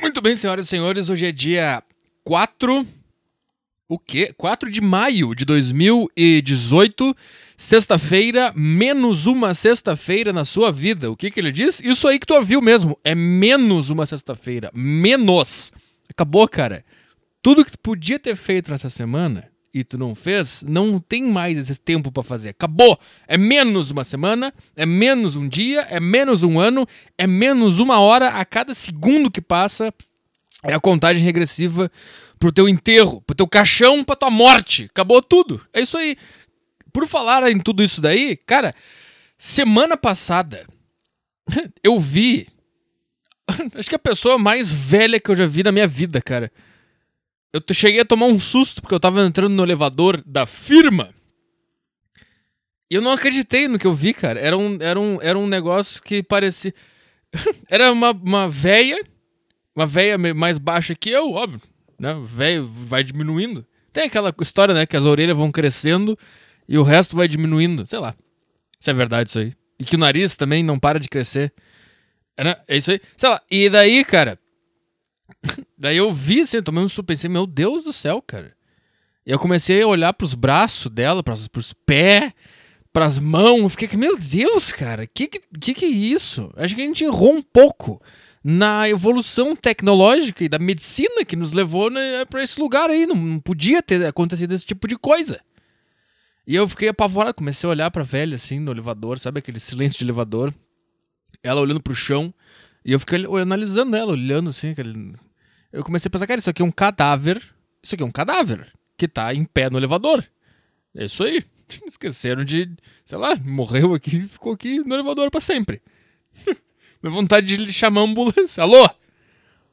Muito bem, senhoras e senhores, hoje é dia 4. O quê? 4 de maio de 2018, sexta-feira, menos uma sexta-feira na sua vida. O que, que ele diz? Isso aí que tu ouviu mesmo. É menos uma sexta-feira. Menos. Acabou, cara. Tudo que tu podia ter feito nessa semana e tu não fez, não tem mais esse tempo pra fazer. Acabou. É menos uma semana, é menos um dia, é menos um ano, é menos uma hora a cada segundo que passa. É a contagem regressiva pro teu enterro, pro teu caixão, pra tua morte. Acabou tudo. É isso aí. Por falar em tudo isso daí, cara, semana passada eu vi. Acho que a pessoa mais velha que eu já vi na minha vida, cara. Eu cheguei a tomar um susto porque eu tava entrando no elevador da firma. E eu não acreditei no que eu vi, cara. Era um, era um, era um negócio que parecia. era uma, uma véia. Uma véia mais baixa que eu, óbvio. Né? O Véio vai diminuindo. Tem aquela história, né? Que as orelhas vão crescendo e o resto vai diminuindo. Sei lá. Se é verdade isso aí. E que o nariz também não para de crescer. É, né? É isso aí. Sei lá. E daí, cara. Daí eu vi assim, eu tomei um susto, pensei, meu Deus do céu, cara. E eu comecei a olhar pros braços dela, pras, pros pés, pras mãos. Fiquei, meu Deus, cara, que que, que que é isso? Acho que a gente errou um pouco na evolução tecnológica e da medicina que nos levou né, pra esse lugar aí. Não podia ter acontecido esse tipo de coisa. E eu fiquei apavorado, comecei a olhar pra velha assim no elevador, sabe aquele silêncio de elevador. Ela olhando pro chão. E eu fiquei analisando ela, olhando assim, aquele... Eu comecei a pensar, cara, isso aqui é um cadáver. Isso aqui é um cadáver que tá em pé no elevador. É isso aí. Esqueceram de, sei lá, morreu aqui e ficou aqui no elevador pra sempre. Minha vontade de chamar a ambulância. Alô?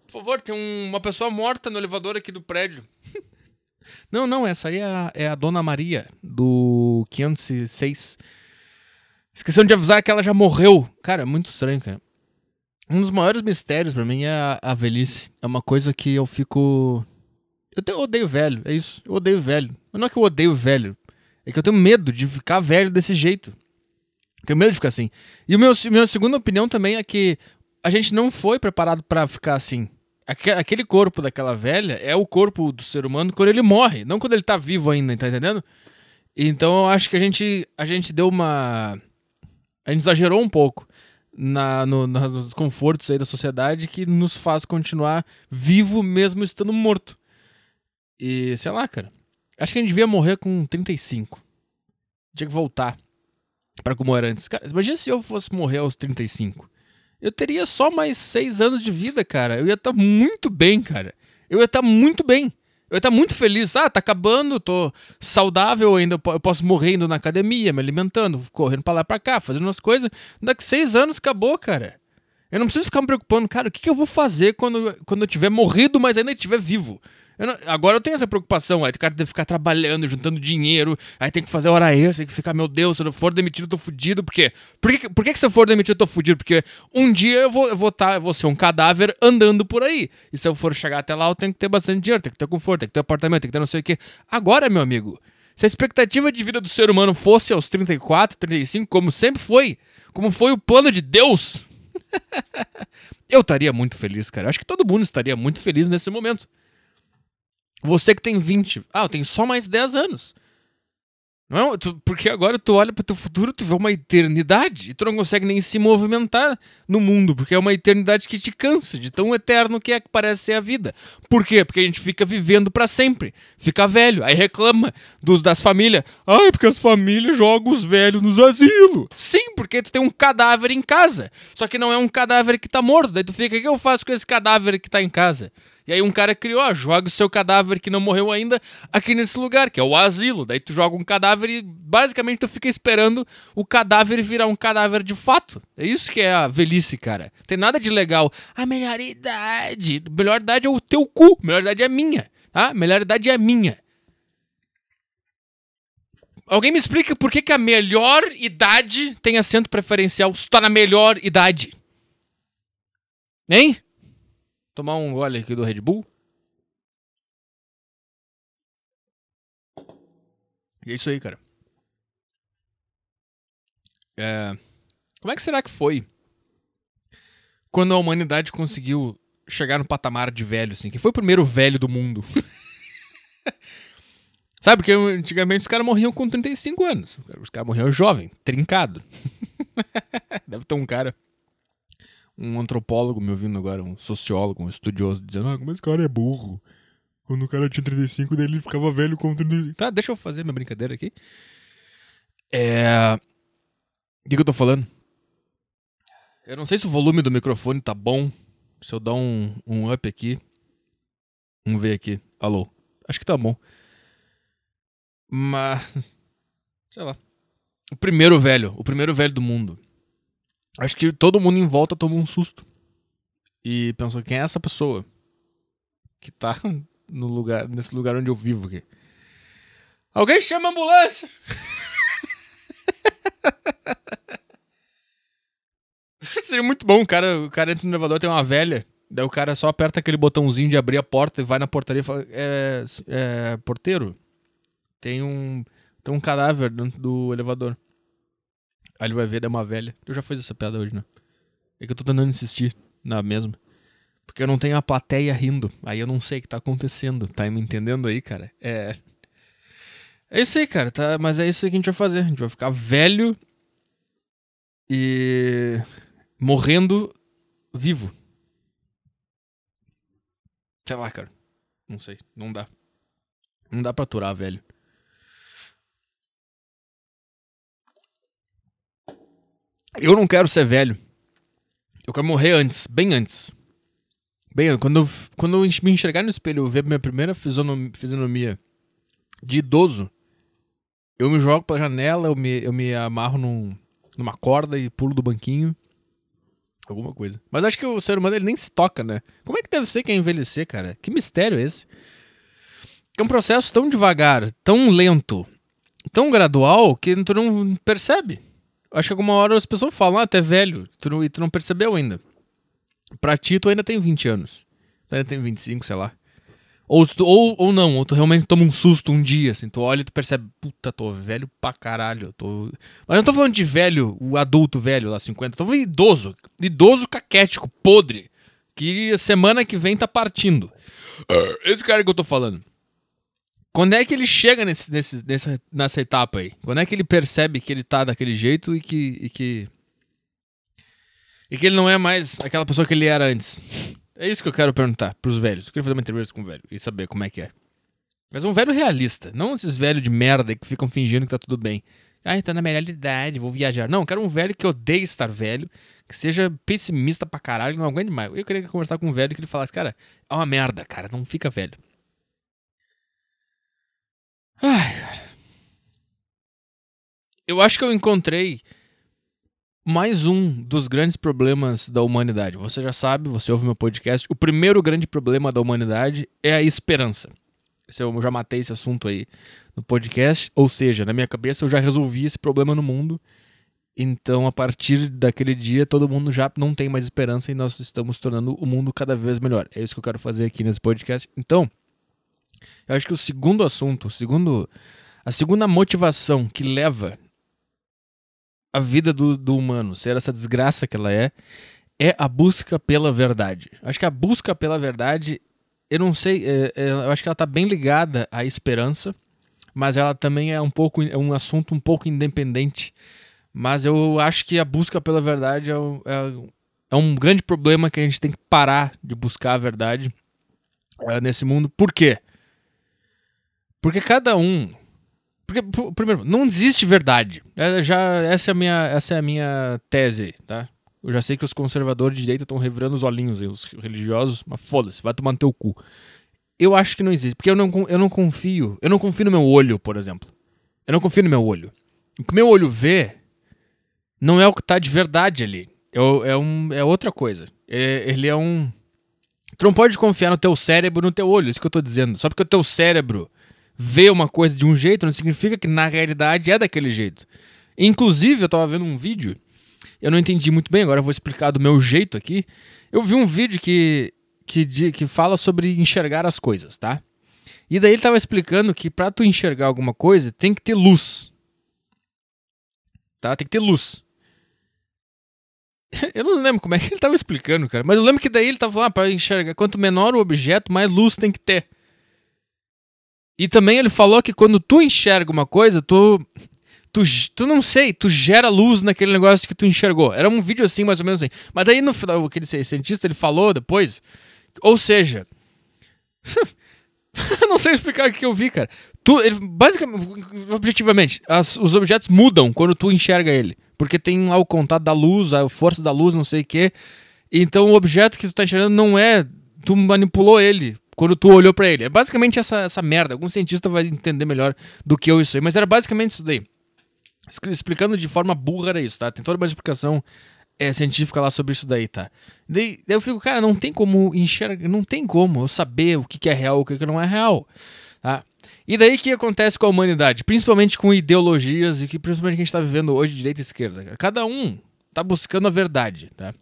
Por favor, tem um- uma pessoa morta no elevador aqui do prédio. Não, não, essa aí é a, é a Dona Maria, do 506. Esqueceram de avisar que ela já morreu. Cara, é muito estranho, cara. Um dos maiores mistérios pra mim é a, a velhice. É uma coisa que eu fico. Eu até odeio velho, é isso. Eu odeio velho. Mas não é que eu odeio velho. É que eu tenho medo de ficar velho desse jeito. Tenho medo de ficar assim. E o meu, minha segunda opinião também é que a gente não foi preparado pra ficar assim. Aque- Aquele corpo daquela velha é o corpo do ser humano quando ele morre, não quando ele tá vivo ainda, tá entendendo? Então eu acho que a gente, a gente deu uma. A gente exagerou um pouco na, no- nos confortos aí da sociedade que nos faz continuar vivo mesmo estando morto. E sei lá, cara. Acho que a gente devia morrer com 35. Tinha que voltar pra como era antes. Cara, imagina se eu fosse morrer aos 35. Eu teria só mais 6 anos de vida, cara. Eu ia estar muito bem, cara. Eu ia estar muito bem. Eu ia estar muito feliz. Ah, tá acabando, tô saudável ainda. Eu posso morrer indo na academia, me alimentando, correndo pra lá pra cá, fazendo umas coisas. Daqui seis anos acabou, cara. Eu não preciso ficar me preocupando, cara, o que, que eu vou fazer quando, quando eu tiver morrido, mas ainda estiver vivo? Eu não- agora eu tenho essa preocupação, aí o cara tem que ficar trabalhando, juntando dinheiro, aí tem que fazer hora extra, tem que ficar, meu Deus, se eu for demitido, eu tô fudido, porque... Por que, por que, que se eu for demitido, eu tô fudido? Porque um dia eu vou, eu vou, tá, eu vou ser um cadáver andando por aí, e se eu for chegar até lá, eu tenho que ter bastante dinheiro, tem que ter conforto, tem que ter apartamento, tem que ter não sei o quê. Agora, meu amigo, se a expectativa de vida do ser humano fosse aos 34, 35, como sempre foi, como foi o plano de Deus... Eu estaria muito feliz, cara. Acho que todo mundo estaria muito feliz nesse momento. Você que tem 20. Ah, eu tenho só mais 10 anos. Não, é? Tu- porque agora tu olha pro teu futuro, tu vê uma eternidade e tu não consegue nem se movimentar no mundo, porque é uma eternidade que te cansa de tão eterno que é que parece ser a vida. Por quê? Porque a gente fica vivendo pra sempre, fica velho, aí reclama dos das famílias. Ai, porque as famílias jogam os velhos nos asilos. Sim, porque tu tem um cadáver em casa. Só que não é um cadáver que tá morto. Daí tu fica, o que eu faço com esse cadáver que tá em casa? E aí um cara criou, ó, joga o seu cadáver que não morreu ainda aqui nesse lugar, que é o asilo. Daí tu joga um cadáver e basicamente tu fica esperando o cadáver virar um cadáver de fato. É isso que é a velhice, cara. Tem nada de legal. A melhor idade. Melhor idade é o teu cu. Melhor idade é a minha. Tá? Melhor idade é a minha. Alguém me explica por que, que a melhor idade tem assento preferencial se tá na melhor idade? Hein? Tomar um gole aqui do Red Bull. E é isso aí, cara. É... Como é que será que foi quando a humanidade conseguiu chegar no patamar de velho, assim? Quem foi o primeiro velho do mundo? Sabe, porque antigamente os caras morriam com 35 anos. Os caras morriam jovem, trincado. Deve ter um cara, um antropólogo me ouvindo agora, um sociólogo, um estudioso, dizendo: Ah, como esse cara é burro. Quando o cara tinha 35, daí ele ficava velho com 35. Tá, deixa eu fazer minha brincadeira aqui. É. O que, que eu tô falando? Eu não sei se o volume do microfone tá bom. Se eu dar um, um up aqui. Vamos ver aqui. Alô. Acho que tá bom. Mas. Sei lá. O primeiro velho. O primeiro velho do mundo. Acho que todo mundo em volta tomou um susto. E pensou: quem é essa pessoa? Que tá no lugar, nesse lugar onde eu vivo aqui. Alguém chama a ambulância! Seria muito bom, o cara, o cara entra no elevador, tem uma velha, daí o cara só aperta aquele botãozinho de abrir a porta e vai na portaria e fala: É, é porteiro, tem um, tem um cadáver dentro do elevador. Aí ele vai ver, é uma velha. Eu já fiz essa piada hoje, né? É que eu tô tentando insistir na mesma. Porque eu não tenho a plateia rindo. Aí eu não sei o que tá acontecendo. Tá me entendendo aí, cara? É. É isso aí, cara. Tá? Mas é isso aí que a gente vai fazer. A gente vai ficar velho e. morrendo vivo. Sei lá, cara. Não sei. Não dá. Não dá pra aturar, velho. Eu não quero ser velho. Eu quero morrer antes, bem antes. Bem, quando eu, quando eu me enxergar no espelho e ver minha primeira fisionomia de idoso, eu me jogo pela janela, eu me, eu me amarro num, numa corda e pulo do banquinho. Alguma coisa. Mas acho que o ser humano ele nem se toca, né? Como é que deve ser que é envelhecer, cara? Que mistério é esse? É um processo tão devagar, tão lento, tão gradual que tu não percebe. Acho que alguma hora as pessoas falam, ah, tu é velho, tu não, e tu não percebeu ainda. Pra ti, tu ainda tem 20 anos. Tu ainda tem 25, sei lá. Ou, ou, ou não, ou tu realmente toma um susto um dia, assim, tu olha e tu percebe, puta, tô velho pra caralho. Tô... Mas não tô falando de velho, o adulto velho lá, 50, tô falando de idoso. Idoso caquético, podre. Que semana que vem tá partindo. Esse cara que eu tô falando. Quando é que ele chega nesse, nesse, nessa, nessa etapa aí? Quando é que ele percebe que ele tá daquele jeito e que, e que. E que ele não é mais aquela pessoa que ele era antes? É isso que eu quero perguntar pros velhos. Eu queria fazer uma entrevista com um velho e saber como é que é. Mas um velho realista. Não esses velhos de merda que ficam fingindo que tá tudo bem. Ah, tá na melhor idade, vou viajar. Não, eu quero um velho que odeie estar velho, que seja pessimista pra caralho, não aguente mais. Eu queria conversar com um velho que ele falasse, cara, é uma merda, cara, não fica velho. Ai, cara. Eu acho que eu encontrei mais um dos grandes problemas da humanidade. Você já sabe, você ouve meu podcast. O primeiro grande problema da humanidade é a esperança. Eu já matei esse assunto aí no podcast. Ou seja, na minha cabeça eu já resolvi esse problema no mundo. Então, a partir daquele dia, todo mundo já não tem mais esperança e nós estamos tornando o mundo cada vez melhor. É isso que eu quero fazer aqui nesse podcast. Então, eu acho que o segundo assunto, o segundo, a segunda motivação que leva a vida do, do humano ser essa desgraça que ela é, é a busca pela verdade. Acho que a busca pela verdade, eu não sei, é, é, eu acho que ela está bem ligada à esperança, mas ela também é um pouco, é um assunto um pouco independente. Mas eu acho que a busca pela verdade é, é, é um grande problema que a gente tem que parar de buscar a verdade é, nesse mundo. Por quê? Porque cada um. Porque, primeiro, não existe verdade. É, já, essa, é a minha, essa é a minha tese, tá? Eu já sei que os conservadores de direita estão revirando os olhinhos, os religiosos, mas foda-se, vai tomar no teu cu. Eu acho que não existe, porque eu não, eu não confio. Eu não confio no meu olho, por exemplo. Eu não confio no meu olho. O que meu olho vê não é o que tá de verdade ali. É, é, um, é outra coisa. É, ele é um. Tu não pode confiar no teu cérebro no teu olho, isso que eu tô dizendo. Só porque o teu cérebro vê uma coisa de um jeito não significa que na realidade é daquele jeito. Inclusive, eu tava vendo um vídeo, eu não entendi muito bem, agora eu vou explicar do meu jeito aqui. Eu vi um vídeo que, que, que fala sobre enxergar as coisas, tá? E daí ele tava explicando que para tu enxergar alguma coisa, tem que ter luz. Tá? Tem que ter luz. Eu não lembro como é que ele tava explicando, cara. Mas eu lembro que daí ele tava falando, ah, pra enxergar, quanto menor o objeto, mais luz tem que ter. E também ele falou que quando tu enxerga uma coisa, tu. Tu, tu não sei, tu gera luz naquele negócio que tu enxergou. Era um vídeo assim, mais ou menos assim. Mas daí no final, aquele cientista, ele falou depois. Ou seja. não sei explicar o que eu vi, cara. Tu, ele, basicamente, objetivamente, as, os objetos mudam quando tu enxerga ele. Porque tem lá o contato da luz, a força da luz, não sei o quê. Então o objeto que tu tá enxergando não é. Tu manipulou ele quando tu olhou para ele. É basicamente essa, essa merda. Algum cientista vai entender melhor do que eu isso aí. Mas era basicamente isso daí. Explicando de forma burra era isso, tá? Tem toda uma explicação é, científica lá sobre isso daí, tá? Daí, daí eu fico, cara, não tem como enxergar, não tem como eu saber o que, que é real e o que, que não é real, tá? E daí que acontece com a humanidade? Principalmente com ideologias e que principalmente que a gente está vivendo hoje, direita e esquerda. Cada um tá buscando a verdade, tá?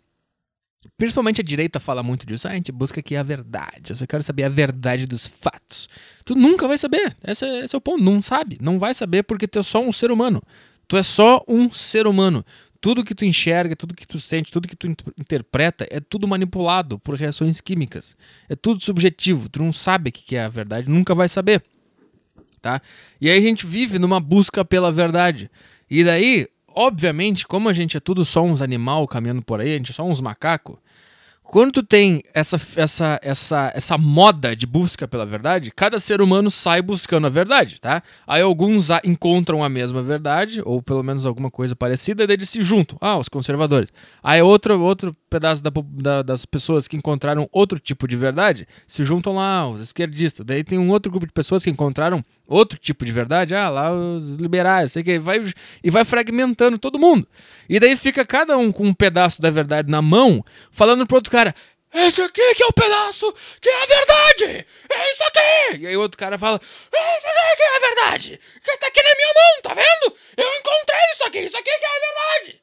Principalmente a direita fala muito disso. Ah, a gente busca aqui a verdade. Eu só quero saber a verdade dos fatos. Tu nunca vai saber. Esse é, esse é o ponto. Não sabe. Não vai saber porque tu é só um ser humano. Tu é só um ser humano. Tudo que tu enxerga, tudo que tu sente, tudo que tu interpreta é tudo manipulado por reações químicas. É tudo subjetivo. Tu não sabe o que é a verdade, nunca vai saber. Tá? E aí a gente vive numa busca pela verdade. E daí obviamente, como a gente é tudo só uns animal caminhando por aí, a gente é só uns macaco, quando tu tem essa, essa, essa, essa moda de busca pela verdade, cada ser humano sai buscando a verdade, tá? Aí alguns encontram a mesma verdade, ou pelo menos alguma coisa parecida, e daí eles se juntam. Ah, os conservadores. Aí outro, outro pedaço da, da, das pessoas que encontraram outro tipo de verdade se juntam lá, os esquerdistas. Daí tem um outro grupo de pessoas que encontraram outro tipo de verdade, ah, lá os liberais, sei que, vai, e vai fragmentando todo mundo. E daí fica cada um com um pedaço da verdade na mão, falando pro outro cara, esse aqui que é o pedaço que é a verdade! É isso aqui! E aí o outro cara fala, esse aqui que é a verdade! Que tá aqui na minha mão, tá vendo? Eu encontrei isso aqui, isso aqui que é a verdade!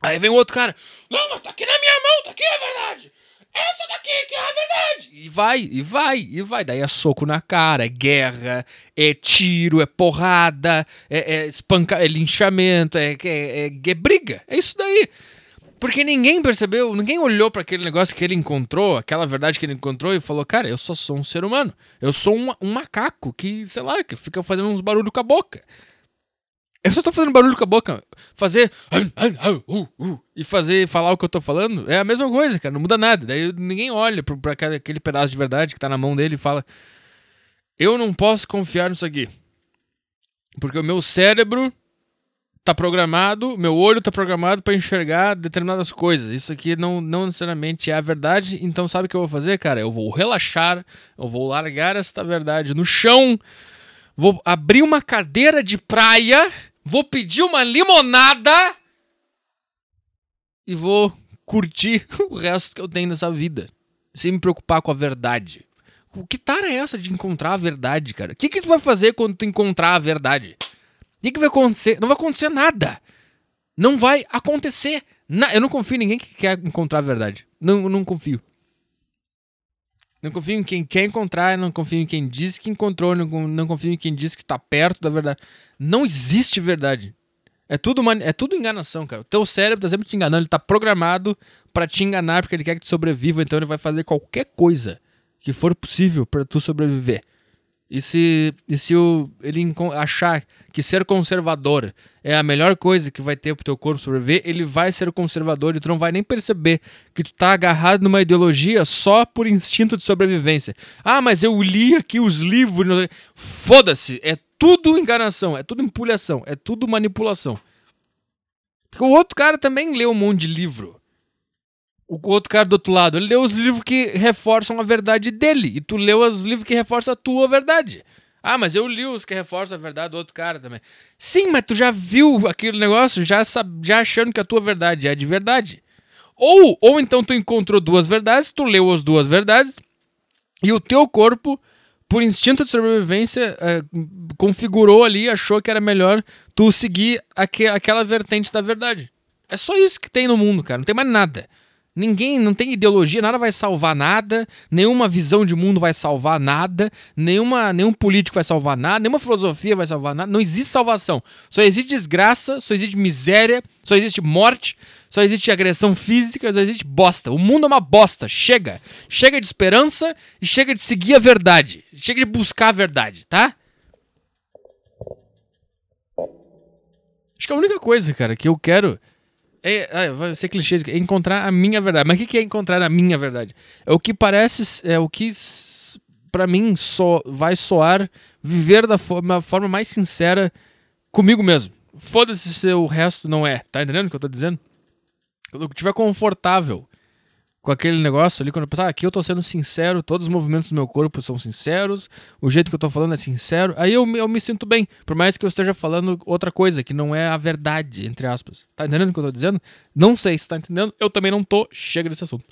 Aí vem o outro cara, não, mas tá aqui na minha mão, tá aqui a verdade! Essa daqui que é a verdade! E vai, e vai, e vai. Daí é soco na cara, é guerra, é tiro, é porrada, é, é é linchamento, é, é, é, é briga. É isso daí. Porque ninguém percebeu, ninguém olhou para aquele negócio que ele encontrou, aquela verdade que ele encontrou e falou: Cara, eu só sou um ser humano. Eu sou um, um macaco que, sei lá, que fica fazendo uns barulhos com a boca. Eu só tô fazendo barulho com a boca. Fazer. E fazer, falar o que eu tô falando é a mesma coisa, cara. Não muda nada. Daí ninguém olha pra, aquele pedaço de verdade que tá na mão dele e fala: Eu não posso confiar nisso aqui. Porque o meu cérebro tá programado, meu olho tá programado para enxergar determinadas coisas. Isso aqui não, não necessariamente é a verdade. Então, sabe o que eu vou fazer, cara? Eu vou relaxar, eu vou largar esta verdade no chão, vou abrir uma cadeira de praia vou pedir uma limonada e vou curtir o resto que eu tenho nessa vida, sem me preocupar com a verdade. O que tara é essa de encontrar a verdade, cara? O que, que tu vai fazer quando tu encontrar a verdade? O que, vai acontecer? Não vai acontecer nada. Não vai acontecer. Na... Eu não confio em ninguém que quer encontrar a verdade. Não, não confio. Não confio em quem quer encontrar, não confio em quem diz que encontrou, não, não confio em quem diz que está perto da verdade. Não existe verdade. É tudo, uma, é tudo enganação, cara. O teu cérebro tá sempre te enganando, ele tá programado para te enganar porque ele quer que tu sobreviva, então ele vai fazer qualquer coisa que for possível para tu sobreviver. E se, e se o, ele achar que ser conservador é a melhor coisa que vai ter pro teu corpo sobreviver, ele vai ser conservador e tu não vai nem perceber que tu tá agarrado numa ideologia só por instinto de sobrevivência. Ah, mas eu li aqui os livros. Foda-se, é tudo enganação, é tudo empulhação, é tudo manipulação. Porque o outro cara também leu um monte de livro o outro cara do outro lado, ele leu os livros que reforçam a verdade dele. E tu leu os livros que reforçam a tua verdade. Ah, mas eu li os que reforçam a verdade do outro cara também. Sim, mas tu já viu aquele negócio já, já achando que a tua verdade é de verdade. Ou, ou então tu encontrou duas verdades, tu leu as duas verdades, e o teu corpo, por instinto de sobrevivência, é, configurou ali, achou que era melhor tu seguir aqu aquela vertente da verdade. É só isso que tem no mundo, cara. Não tem mais nada. Ninguém, não tem ideologia, nada vai salvar nada, nenhuma visão de mundo vai salvar nada, nenhuma, nenhum político vai salvar nada, nenhuma filosofia vai salvar nada. Não existe salvação. Só existe desgraça, só existe miséria, só existe morte, só existe agressão física, só existe bosta. O mundo é uma bosta. Chega. Chega de esperança e chega de seguir a verdade. Chega de buscar a verdade, tá? Acho que a única coisa, cara, que eu quero é, é, vai ser clichê, é encontrar a minha verdade. Mas o que é encontrar a minha verdade? É o que parece, é o que para mim so, vai soar viver da forma, forma mais sincera comigo mesmo. Foda-se se o resto não é. Tá entendendo o que eu tô dizendo? Quando eu estiver confortável com aquele negócio ali, quando eu pensar, ah, aqui eu tô sendo sincero, todos os movimentos do meu corpo são sinceros, o jeito que eu tô falando é sincero, aí eu, eu me sinto bem, por mais que eu esteja falando outra coisa, que não é a verdade, entre aspas. Tá entendendo o que eu tô dizendo? Não sei se tá entendendo, eu também não tô, chega desse assunto.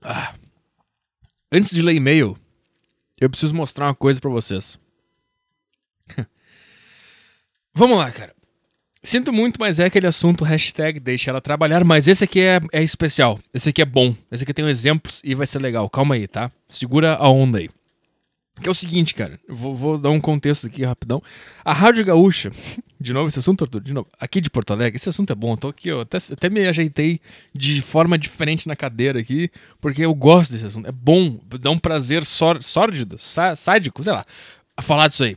Ah. Antes de ler e-mail, eu preciso mostrar uma coisa para vocês. Vamos lá, cara. Sinto muito, mas é aquele assunto, hashtag deixa ela trabalhar, mas esse aqui é, é especial. Esse aqui é bom. Esse aqui tem exemplos e vai ser legal. Calma aí, tá? Segura a onda aí. Que é o seguinte, cara. Vou, vou, dar um contexto aqui rapidão. A Rádio Gaúcha, de novo esse assunto, Arthur, de novo. Aqui de Porto Alegre, esse assunto é bom. Eu tô aqui, ó. Até, até me ajeitei de forma diferente na cadeira aqui, porque eu gosto desse assunto. É bom, dá um prazer sórdido, sádico, sei lá, a falar disso aí.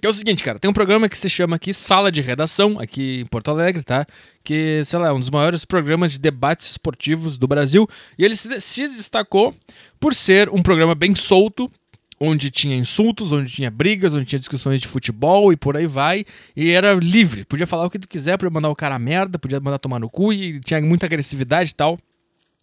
Que é o seguinte, cara, tem um programa que se chama aqui Sala de Redação, aqui em Porto Alegre, tá? Que, sei lá, é um dos maiores programas de debates esportivos do Brasil. E ele se, destacou por ser um programa bem solto, onde tinha insultos, onde tinha brigas, onde tinha discussões de futebol e por aí vai. E era livre, podia falar o que tu quiser, podia mandar o cara a merda, podia mandar tomar no cu e tinha muita agressividade e tal.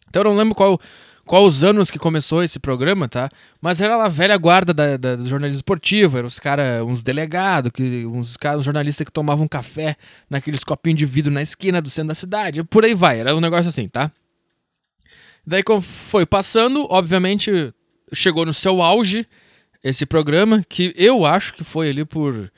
Então eu não lembro qual qual os anos que começou esse programa, tá? Mas era a velha guarda da, da, do jornalismo esportivo, eram os caras, uns delegados, que, uns, jornalistas que tomavam café naqueles copinhos de vidro na esquina do centro da cidade, por aí vai, era um negócio assim, tá? Daí, foi passando, obviamente, chegou no seu auge esse programa, que eu acho que foi ali por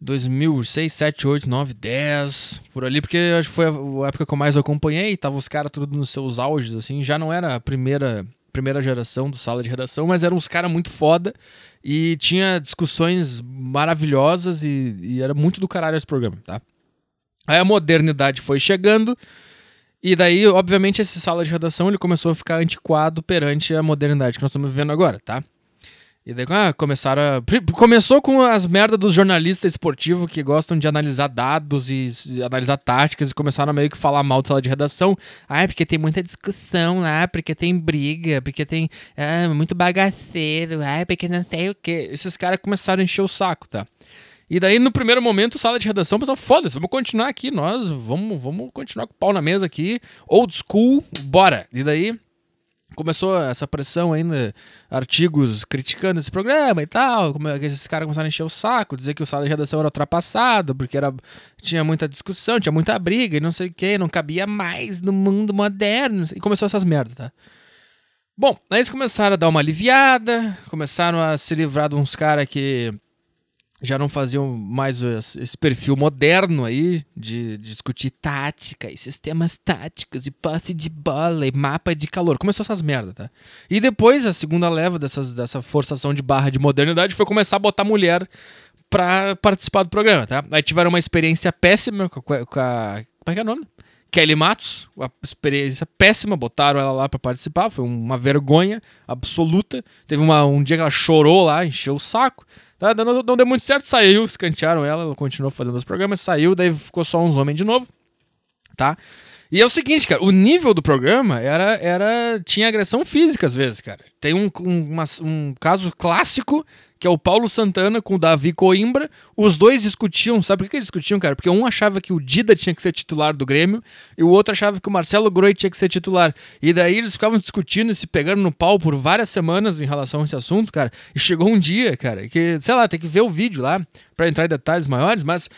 2006, 7, 8, 9, 10, por ali, porque acho que foi a época que eu mais acompanhei, tava os caras tudo nos seus auges, assim, já não era a primeira, primeira geração do sala de redação, mas eram uns caras muito foda e tinha discussões maravilhosas e, e, era muito do caralho esse programa, tá? Aí a modernidade foi chegando e daí, obviamente, esse sala de redação ele começou a ficar antiquado perante a modernidade que nós estamos vivendo agora, tá? E daí ah, começaram a... Começou com as merdas dos jornalistas esportivos que gostam de analisar dados e, analisar táticas e começaram a meio que falar mal da sala de redação. Ah, porque tem muita discussão lá, porque tem briga, porque tem ah, muito bagaceiro, ah, porque não sei o que. Esses caras começaram a encher o saco, tá? E daí, no primeiro momento, sala de redação, pessoal, foda-se, vamos continuar aqui, nós vamos, vamos continuar com o pau na mesa aqui. Old school, bora. E daí, começou essa pressão ainda, artigos criticando esse programa e tal, como é esses caras começaram a encher o saco, dizer que o sala de redação era ultrapassado, porque era, tinha muita discussão, tinha muita briga e não sei o que, não cabia mais no mundo moderno, e começou essas merdas, tá? Bom, aí eles começaram a dar uma aliviada, começaram a se livrar de uns caras que já não faziam mais esse perfil moderno aí de, discutir tática e sistemas táticos e passe de bola e mapa de calor. Começou essas merda, tá? E depois a segunda leva dessas, dessa forçação de barra de modernidade foi começar a botar mulher pra participar do programa, tá? Aí tiveram uma experiência péssima com a. Com a como é que é o nome? Kelly Matos, uma experiência péssima, botaram ela lá para participar, foi uma vergonha absoluta. Teve uma, um dia que ela chorou lá, encheu o saco. Tá, não, não deu muito certo, saiu, escantearam ela, ela continuou fazendo os programas, saiu, daí ficou só uns homens de novo, tá? E é o seguinte, cara, o nível do programa era. era tinha agressão física às vezes, cara. Tem um, um, uma, um caso clássico que é o Paulo Santana com o Davi Coimbra. Os dois discutiam, sabe por que eles discutiam, cara? Porque um achava que o Dida tinha que ser titular do Grêmio e o outro achava que o Marcelo Groi tinha que ser titular. E daí eles ficavam discutindo e se pegando no pau por várias semanas em relação a esse assunto, cara. E chegou um dia, cara, que, sei lá, tem que ver o vídeo lá para entrar em detalhes maiores, mas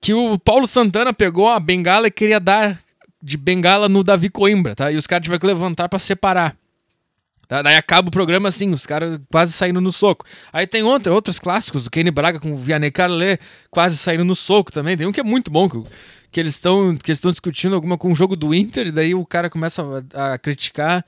que o Paulo Santana pegou a bengala e queria dar de bengala no Davi Coimbra, tá? E os caras tiveram que levantar para separar. Tá? Daí acaba o programa assim, os caras quase saindo no soco. Aí tem outra, outros clássicos, do Kenny Braga com o Vianney Carlet quase saindo no soco também. Tem um que é muito bom, que, que eles estão que estão discutindo alguma com o jogo do Inter, e daí o cara começa a, a criticar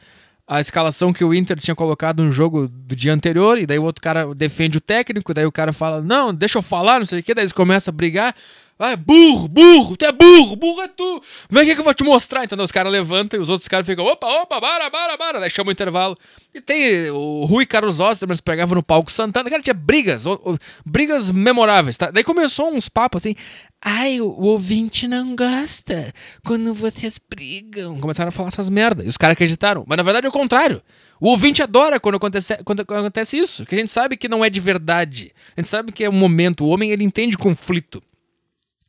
a escalação que o Inter tinha colocado no jogo do dia anterior, e daí o outro cara defende o técnico, daí o cara fala, não, deixa eu falar, não sei o que, daí eles começam a brigar. Ah, burro, burro, tu é burro, burro é tu. Vem aqui que eu vou te mostrar. Então os caras levantam e os outros caras ficam, opa, opa, bara, bara, bara. Daí chama o intervalo. E tem o Rui Carlos Osterman pegava no palco Santana. Cara, tinha brigas, brigas memoráveis, tá? Daí começou uns papos assim. Ai, o, o, ouvinte não gosta quando vocês brigam. Começaram a falar essas merdas. E os caras acreditaram. Mas na verdade é o contrário. O ouvinte adora quando acontece, quando acontece isso. Que a gente sabe que não é de verdade. A gente sabe que é um momento. O homem, ele entende conflito.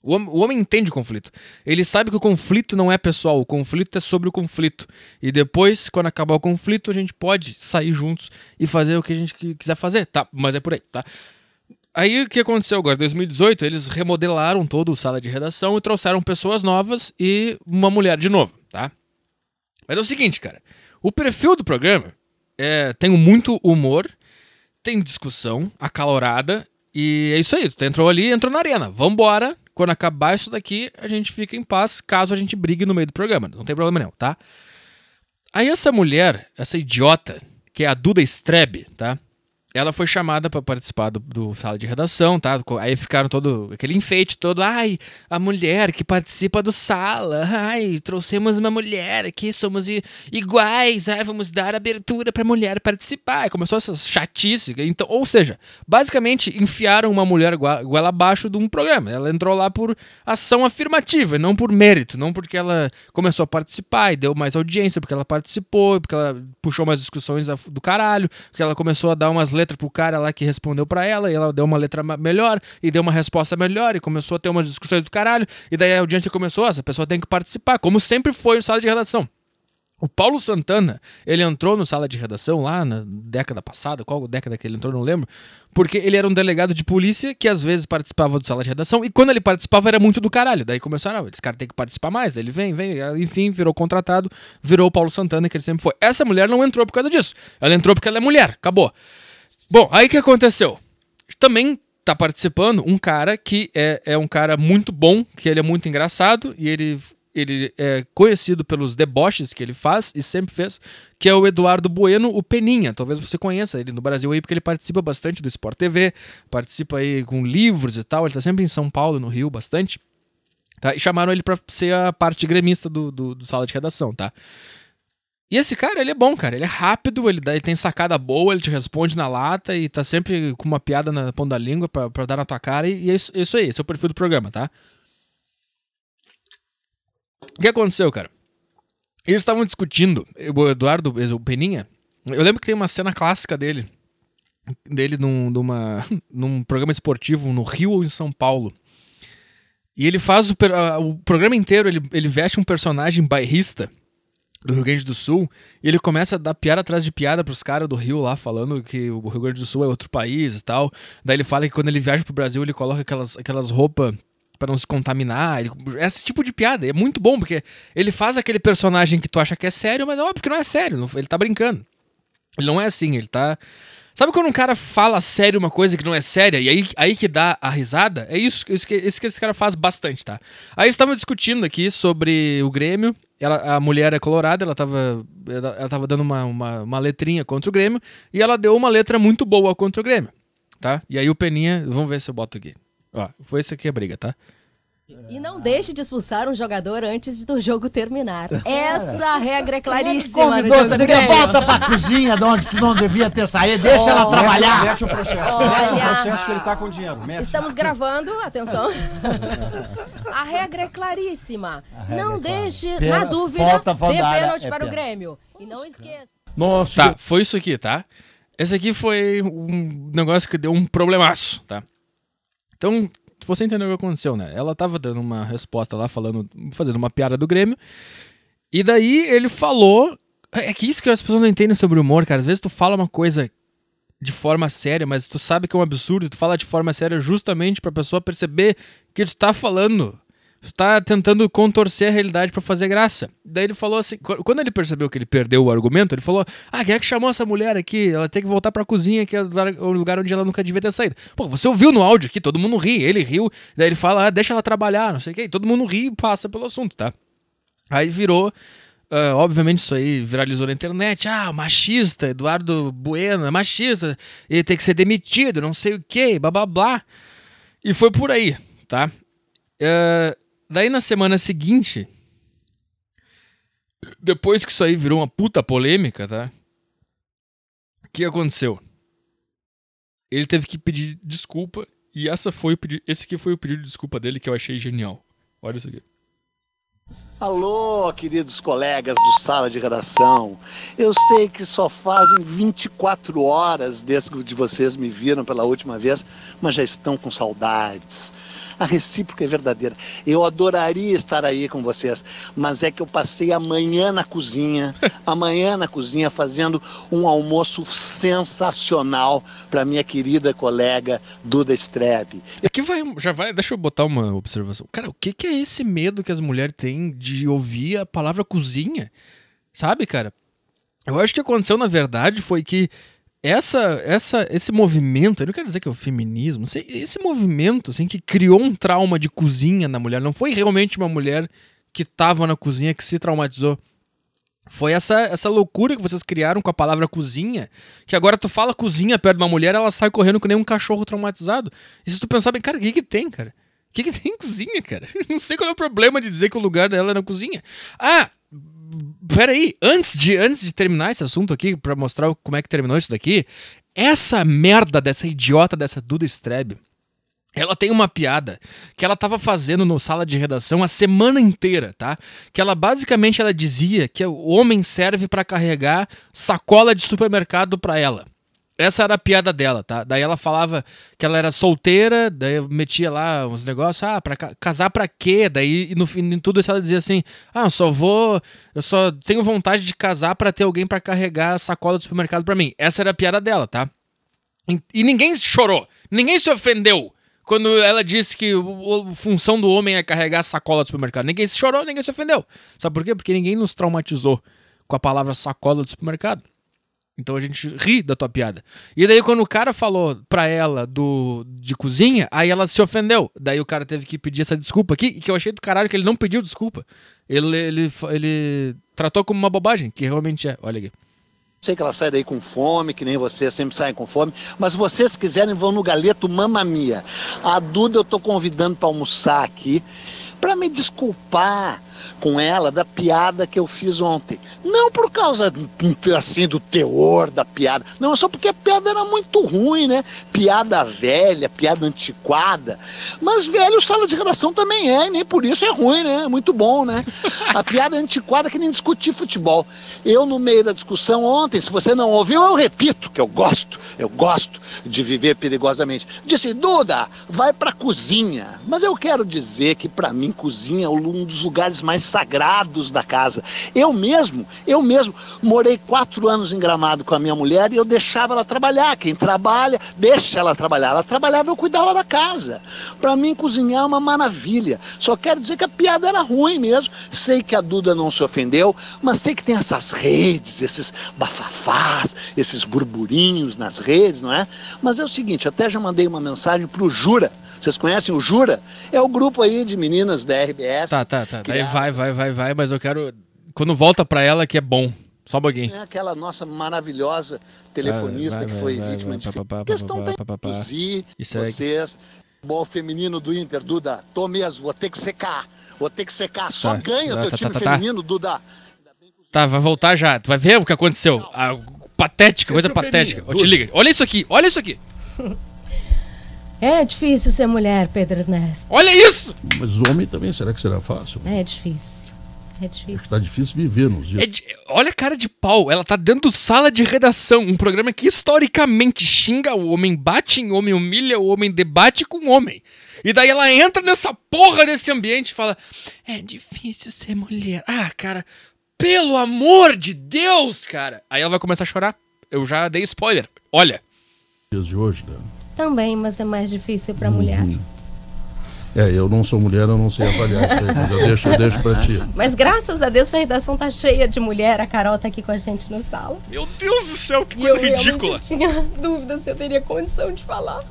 O homem, o homem, entende conflito. Ele sabe que o conflito não é pessoal, o conflito é sobre o conflito. E depois, quando acabar o conflito, a gente pode sair juntos e fazer o que a gente quiser fazer. Tá, mas é por aí, tá? Aí o que aconteceu agora? Em 2018, eles remodelaram todo o sala de redação e trouxeram pessoas novas e uma mulher de novo, tá? Mas é o seguinte, cara. O perfil do programa é, tem muito humor, tem discussão acalorada e é isso aí. Tu entrou ali, entrou na arena. Vambora, quando acabar isso daqui, a gente fica em paz caso a gente brigue no meio do programa. Não tem problema nenhum, tá? Aí essa mulher, essa idiota, que é a Duda Strebe, tá? Ela foi chamada para participar do, do, sala de redação, tá? Aí ficaram todo aquele enfeite todo, ai, a mulher que participa do sala, ai, trouxemos uma mulher aqui, somos iguais, ai, vamos dar abertura para mulher participar. Aí começou essa chatice, então, ou seja, basicamente enfiaram uma mulher goela abaixo de um programa. Ela entrou lá por ação afirmativa, não por mérito, não porque ela começou a participar e deu mais audiência, porque ela participou, porque ela puxou umas discussões do caralho, porque ela começou a dar umas letras letra pro cara lá que respondeu para ela, e ela deu uma letra melhor, e deu uma resposta melhor, e começou a ter umas discussões do caralho, e daí a audiência começou, essa pessoa tem que participar, como sempre foi no sala de redação. O Paulo Santana, ele entrou no sala de redação lá na década passada, qual década que ele entrou, não lembro, porque ele era um delegado de polícia que às vezes participava do sala de redação e quando ele participava era muito do caralho. Daí começaram, ah, esse cara tem que participar mais, daí ele vem, vem, enfim, virou contratado, virou o Paulo Santana que ele sempre foi. Essa mulher não entrou por causa disso. Ela entrou porque ela é mulher, acabou. Bom, aí que aconteceu? Também tá participando um cara que é, é um cara muito bom, que ele é muito engraçado e ele, ele é conhecido pelos deboches que ele faz e sempre fez, que é o Eduardo Bueno, o Peninha. Talvez você conheça ele no Brasil aí, porque ele participa bastante do Sport TV, participa aí com livros e tal. Ele tá sempre em São Paulo, no Rio, bastante. Tá? E chamaram ele para ser a parte gremista do, do, do sala de redação, tá? E esse cara, ele é bom, cara. Ele é rápido, ele, dá, ele tem sacada boa, ele te responde na lata e tá sempre com uma piada na ponta da língua pra, pra dar na tua cara. E, e é isso, isso aí, esse é o perfil do programa, tá? O que aconteceu, cara? Eles estavam discutindo, o Eduardo, o Peninha. Eu lembro que tem uma cena clássica dele. Dele num, numa, num programa esportivo no Rio ou em São Paulo. E ele faz o, o programa inteiro, ele, ele veste um personagem bairrista do Rio Grande do Sul, e ele começa a dar piada atrás de piada pros caras do Rio lá, falando que o Rio Grande do Sul é outro país e tal. Daí ele fala que quando ele viaja pro Brasil, ele coloca aquelas, aquelas roupas para não se contaminar. Ele, esse tipo de piada é muito bom, porque ele faz aquele personagem que tu acha que é sério, mas é óbvio que não é sério, ele tá brincando. Ele não é assim, ele tá. Sabe quando um cara fala sério uma coisa que não é séria e aí, aí que dá a risada? É isso, isso, que, isso que esse cara faz bastante, tá? Aí eles estavam discutindo aqui sobre o Grêmio ela, a mulher é colorada, ela tava, ela, ela tava dando uma, uma, uma, letrinha contra o Grêmio e ela deu uma letra muito boa contra o Grêmio, tá? E aí o Peninha, vamos ver se eu boto aqui. Ó, foi isso aqui a briga, tá? E não deixe de expulsar um jogador antes do jogo terminar. Essa regra é claríssima. Convidou, você volta pra cozinha de onde tu não devia ter saído, deixa oh, ela trabalhar. Mete o processo, Olha, mete o processo que ele tá com dinheiro. Mete. Estamos gravando, atenção. A regra é claríssima. Regra não é deixe, na dúvida, falta, dê pênalti é para o Grêmio. E não esqueça. Nossa. Tá, foi isso aqui, tá? Esse aqui foi um negócio que deu um problemaço, tá? Então, você entendeu o que aconteceu, né? Ela tava dando uma resposta lá, falando, fazendo uma piada do Grêmio. E daí ele falou. É que isso que as pessoas não entendem sobre humor, cara. Às vezes tu fala uma coisa de forma séria, mas tu sabe que é um absurdo, tu fala de forma séria justamente pra pessoa perceber que tu tá falando está tentando contorcer a realidade para fazer graça. Daí ele falou assim, quando ele percebeu que ele perdeu o argumento, ele falou: "Ah, quem é que chamou essa mulher aqui? Ela tem que voltar para a cozinha, que é o lugar onde ela nunca devia ter saído". Pô, você ouviu no áudio aqui, todo mundo ri, ele riu, daí ele fala: ah, "Deixa ela trabalhar", não sei o quê. Todo mundo ri e passa pelo assunto, tá? Aí virou Uh, obviamente isso aí viralizou na internet. Ah, machista, Eduardo Bueno é machista, ele tem que ser demitido, não sei o que, blá blá blá. E foi por aí, tá? Uh, daí na semana seguinte, depois que isso aí virou uma puta polêmica, tá? O que aconteceu? Ele teve que pedir desculpa e essa foi o pedido, esse aqui foi o pedido de desculpa dele que eu achei genial. Olha isso aqui. Alô, queridos colegas do Sala de Redação. Eu sei que só fazem 24 horas desde que vocês me viram pela última vez, mas já estão com saudades. A recíproca é verdadeira. Eu adoraria estar aí com vocês, mas é que eu passei amanhã na cozinha, amanhã na cozinha fazendo um almoço sensacional para minha querida colega Duda Strebe. Aqui vai, já vai, deixa eu botar uma observação. Cara, o que, que é esse medo que as mulheres têm de ouvir a palavra cozinha? Sabe, cara? Eu acho que aconteceu, na verdade, foi que essa, essa, esse movimento, eu não quero dizer que é o feminismo, esse movimento assim, que criou um trauma de cozinha na mulher, não foi realmente uma mulher que estava na cozinha que se traumatizou. Foi essa, essa loucura que vocês criaram com a palavra cozinha, que agora tu fala cozinha perto de uma mulher, ela sai correndo com nem um cachorro traumatizado. E se tu pensar bem, cara, o que que tem, cara? Que que tem em cozinha, cara? Não sei qual é o problema de dizer que o lugar dela é na cozinha. Ah, Peraí, antes de, antes de terminar esse assunto aqui, para mostrar como é que terminou isso daqui, essa merda dessa idiota dessa Duda Strebe, ela tem uma piada que ela tava fazendo no sala de redação a semana inteira, tá? Que ela basicamente ela dizia que o homem serve para carregar sacola de supermercado para ela. Essa era a piada dela, tá? Daí ela falava que ela era solteira, daí eu metia lá uns negócios, ah, pra casar pra quê? Daí no fim de tudo isso ela dizia assim: "Ah, eu só vou, eu só tenho vontade de casar para ter alguém para carregar a sacola do supermercado para mim". Essa era a piada dela, tá? E, e ninguém chorou, ninguém se ofendeu quando ela disse que a função do homem é carregar a sacola do supermercado. Ninguém se chorou, ninguém se ofendeu. Sabe por quê? Porque ninguém nos traumatizou com a palavra sacola do supermercado. Então a gente ri da tua piada. E daí quando o cara falou pra ela do de cozinha, aí ela se ofendeu. Daí o cara teve que pedir essa desculpa aqui, que eu achei do caralho que ele não pediu desculpa. Ele, ele, ele tratou como uma bobagem, que realmente é. Olha aqui. Sei que ela sai daí com fome, que nem vocês sempre saem com fome, mas se vocês quiserem vão no Galeto Mamma Mia. A Duda eu tô convidando para almoçar aqui, para me desculpar com ela da piada que eu fiz ontem. Não por causa assim do teor da piada, não, só porque a piada era muito ruim, né? Piada velha, piada antiquada. Mas velho, sala de redação também é, e nem por isso é ruim, né? É muito bom, né? A piada antiquada que nem discutir futebol. Eu, no meio da discussão ontem, se você não ouviu, eu repito que eu gosto, eu gosto de viver perigosamente. Disse, Duda, vai pra cozinha. Mas eu quero dizer que para mim, cozinha é um dos lugares mais sagrados da casa. Eu mesmo, eu mesmo morei quatro anos em Gramado com a minha mulher e eu deixava ela trabalhar. Quem trabalha, deixa ela trabalhar. Ela trabalhava, eu cuidava da casa. Para mim, cozinhar é uma maravilha. Só quero dizer que a piada era ruim mesmo. Sei que a Duda não se ofendeu, mas sei que tem essas redes, esses bafafás, esses burburinhos nas redes, não é? Mas é o seguinte, até já mandei uma mensagem pro Jura. Vocês conhecem o Jura? É o grupo aí de meninas da RBS. Tá, tá, tá. Daí vai, vai, vai, vai, mas eu quero. Quando volta pra ela que é bom. Só um pouquinho. É aquela nossa maravilhosa telefonista vai, vai, que foi vai, vítima de pá, questão da induzir vocês. Bom feminino do Inter, Duda. Tô mesmo, vou ter que secar. Vou ter que secar. Só tá, ganha tá, teu tá, time tá, tá. feminino, Duda. Tá, vai voltar já. Tu vai ver o que aconteceu. A patética, coisa patética. Ô, te liga. Olha isso aqui, olha isso aqui. É difícil ser mulher, Pedro Ernesto. Olha isso! Mas homem também, será que será fácil? É difícil. É difícil. Está difícil viver nos dias. É de... Olha a cara de pau. Ela tá dentro do sala de redação. Um programa que historicamente xinga o homem, bate em homem, humilha o homem, debate com o homem. E daí ela entra nessa porra desse ambiente e fala: É difícil ser mulher. Ah, cara, pelo amor de Deus, cara. Aí ela vai começar a chorar. Eu já dei spoiler. Olha. Dias de hoje, né? Também, mas é mais difícil para mulher. Uhum. É, eu não sou mulher, eu não sei avaliar isso aí, mas eu deixo, eu deixo pra ti. Mas graças a Deus a redação tá cheia de mulher, a Carol tá aqui com a gente no sala. Meu Deus do céu, que coisa eu ridícula! Eu tinha dúvida se eu teria condição de falar.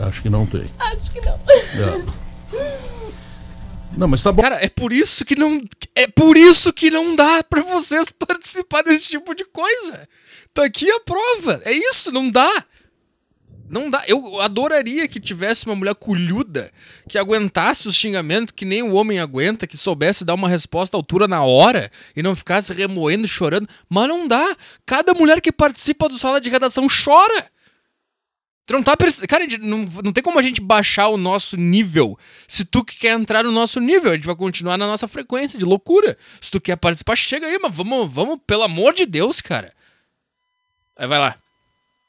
Acho que não tem. Acho que não. É. Não, mas tá bom. Cara, é por isso que não. É por isso que não dá pra vocês participar desse tipo de coisa. Tá aqui a prova. É isso, não dá. Não dá. Eu adoraria que tivesse uma mulher culhuda que aguentasse os xingamentos que nem o homem aguenta, que soubesse dar uma resposta à altura na hora e não ficasse remoendo, chorando. Mas não dá. Cada mulher que participa do sala de redação chora. Tu não tá Cara, não, não tem como a gente baixar o nosso nível se tu que quer entrar no nosso nível. A gente vai continuar na nossa frequência de loucura. Se tu quer participar, chega aí, mas vamos, vamos, pelo amor de Deus, cara. Aí vai lá.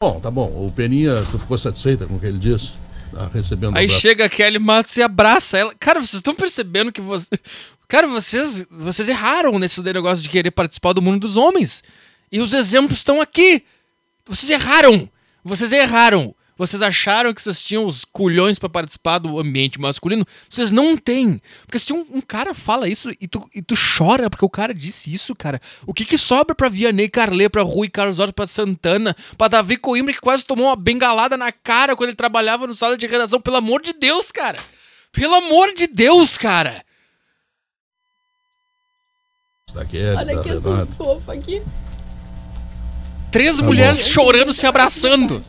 Bom, tá bom. O Peninha, tu ficou satisfeita com o que ele disse? Tá recebendo Aí chega a Kelly Matos e abraça ela. Cara, vocês estão percebendo que você. Cara, vocês, vocês erraram nesse negócio de querer participar do mundo dos homens. E os exemplos estão aqui. Vocês erraram. Vocês erraram. Vocês acharam que vocês tinham os culhões para participar do ambiente masculino? Vocês não têm. Porque se um, um, cara fala isso e tu, e tu chora porque o cara disse isso, cara, o que que sobra pra Vianney Carlê, pra Rui Carlos Otto, pra Santana, pra Davi Coimbra, que quase tomou uma bengalada na cara quando ele trabalhava no sala de redação? Pelo amor de Deus, cara! Pelo amor de Deus, cara! Olha que essas fofas aqui. Três tá mulheres bom. chorando, se abraçando.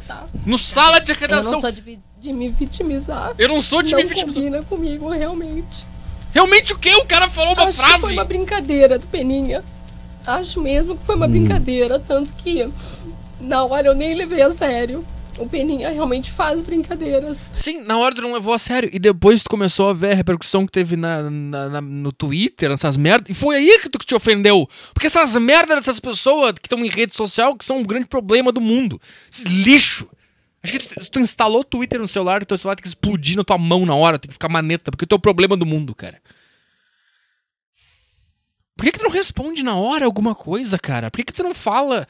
No sala de redação. Eu não sou de, de me vitimizar. Eu não sou de não me vitimizar. combina comigo, realmente. Realmente o quê? O cara falou uma Acho frase. Que foi uma brincadeira do Peninha. Acho mesmo que foi uma hum. brincadeira, tanto que na hora eu nem levei a sério o Peninha realmente faz brincadeiras. Sim, na hora tu não levou a sério. E depois tu começou a ver a repercussão que teve na, na, na no Twitter, nessas merdas. E foi aí que tu te ofendeu. Porque essas merdas dessas pessoas que estão em rede social que são um grande problema do mundo. Esses lixo. Acho que tu, se tu instalou o Twitter no celular, teu celular tem que explodir na tua mão na hora, tem que ficar maneta, porque tu é o problema do mundo, cara. Por que, que tu não responde na hora alguma coisa, cara? Por que, que tu não fala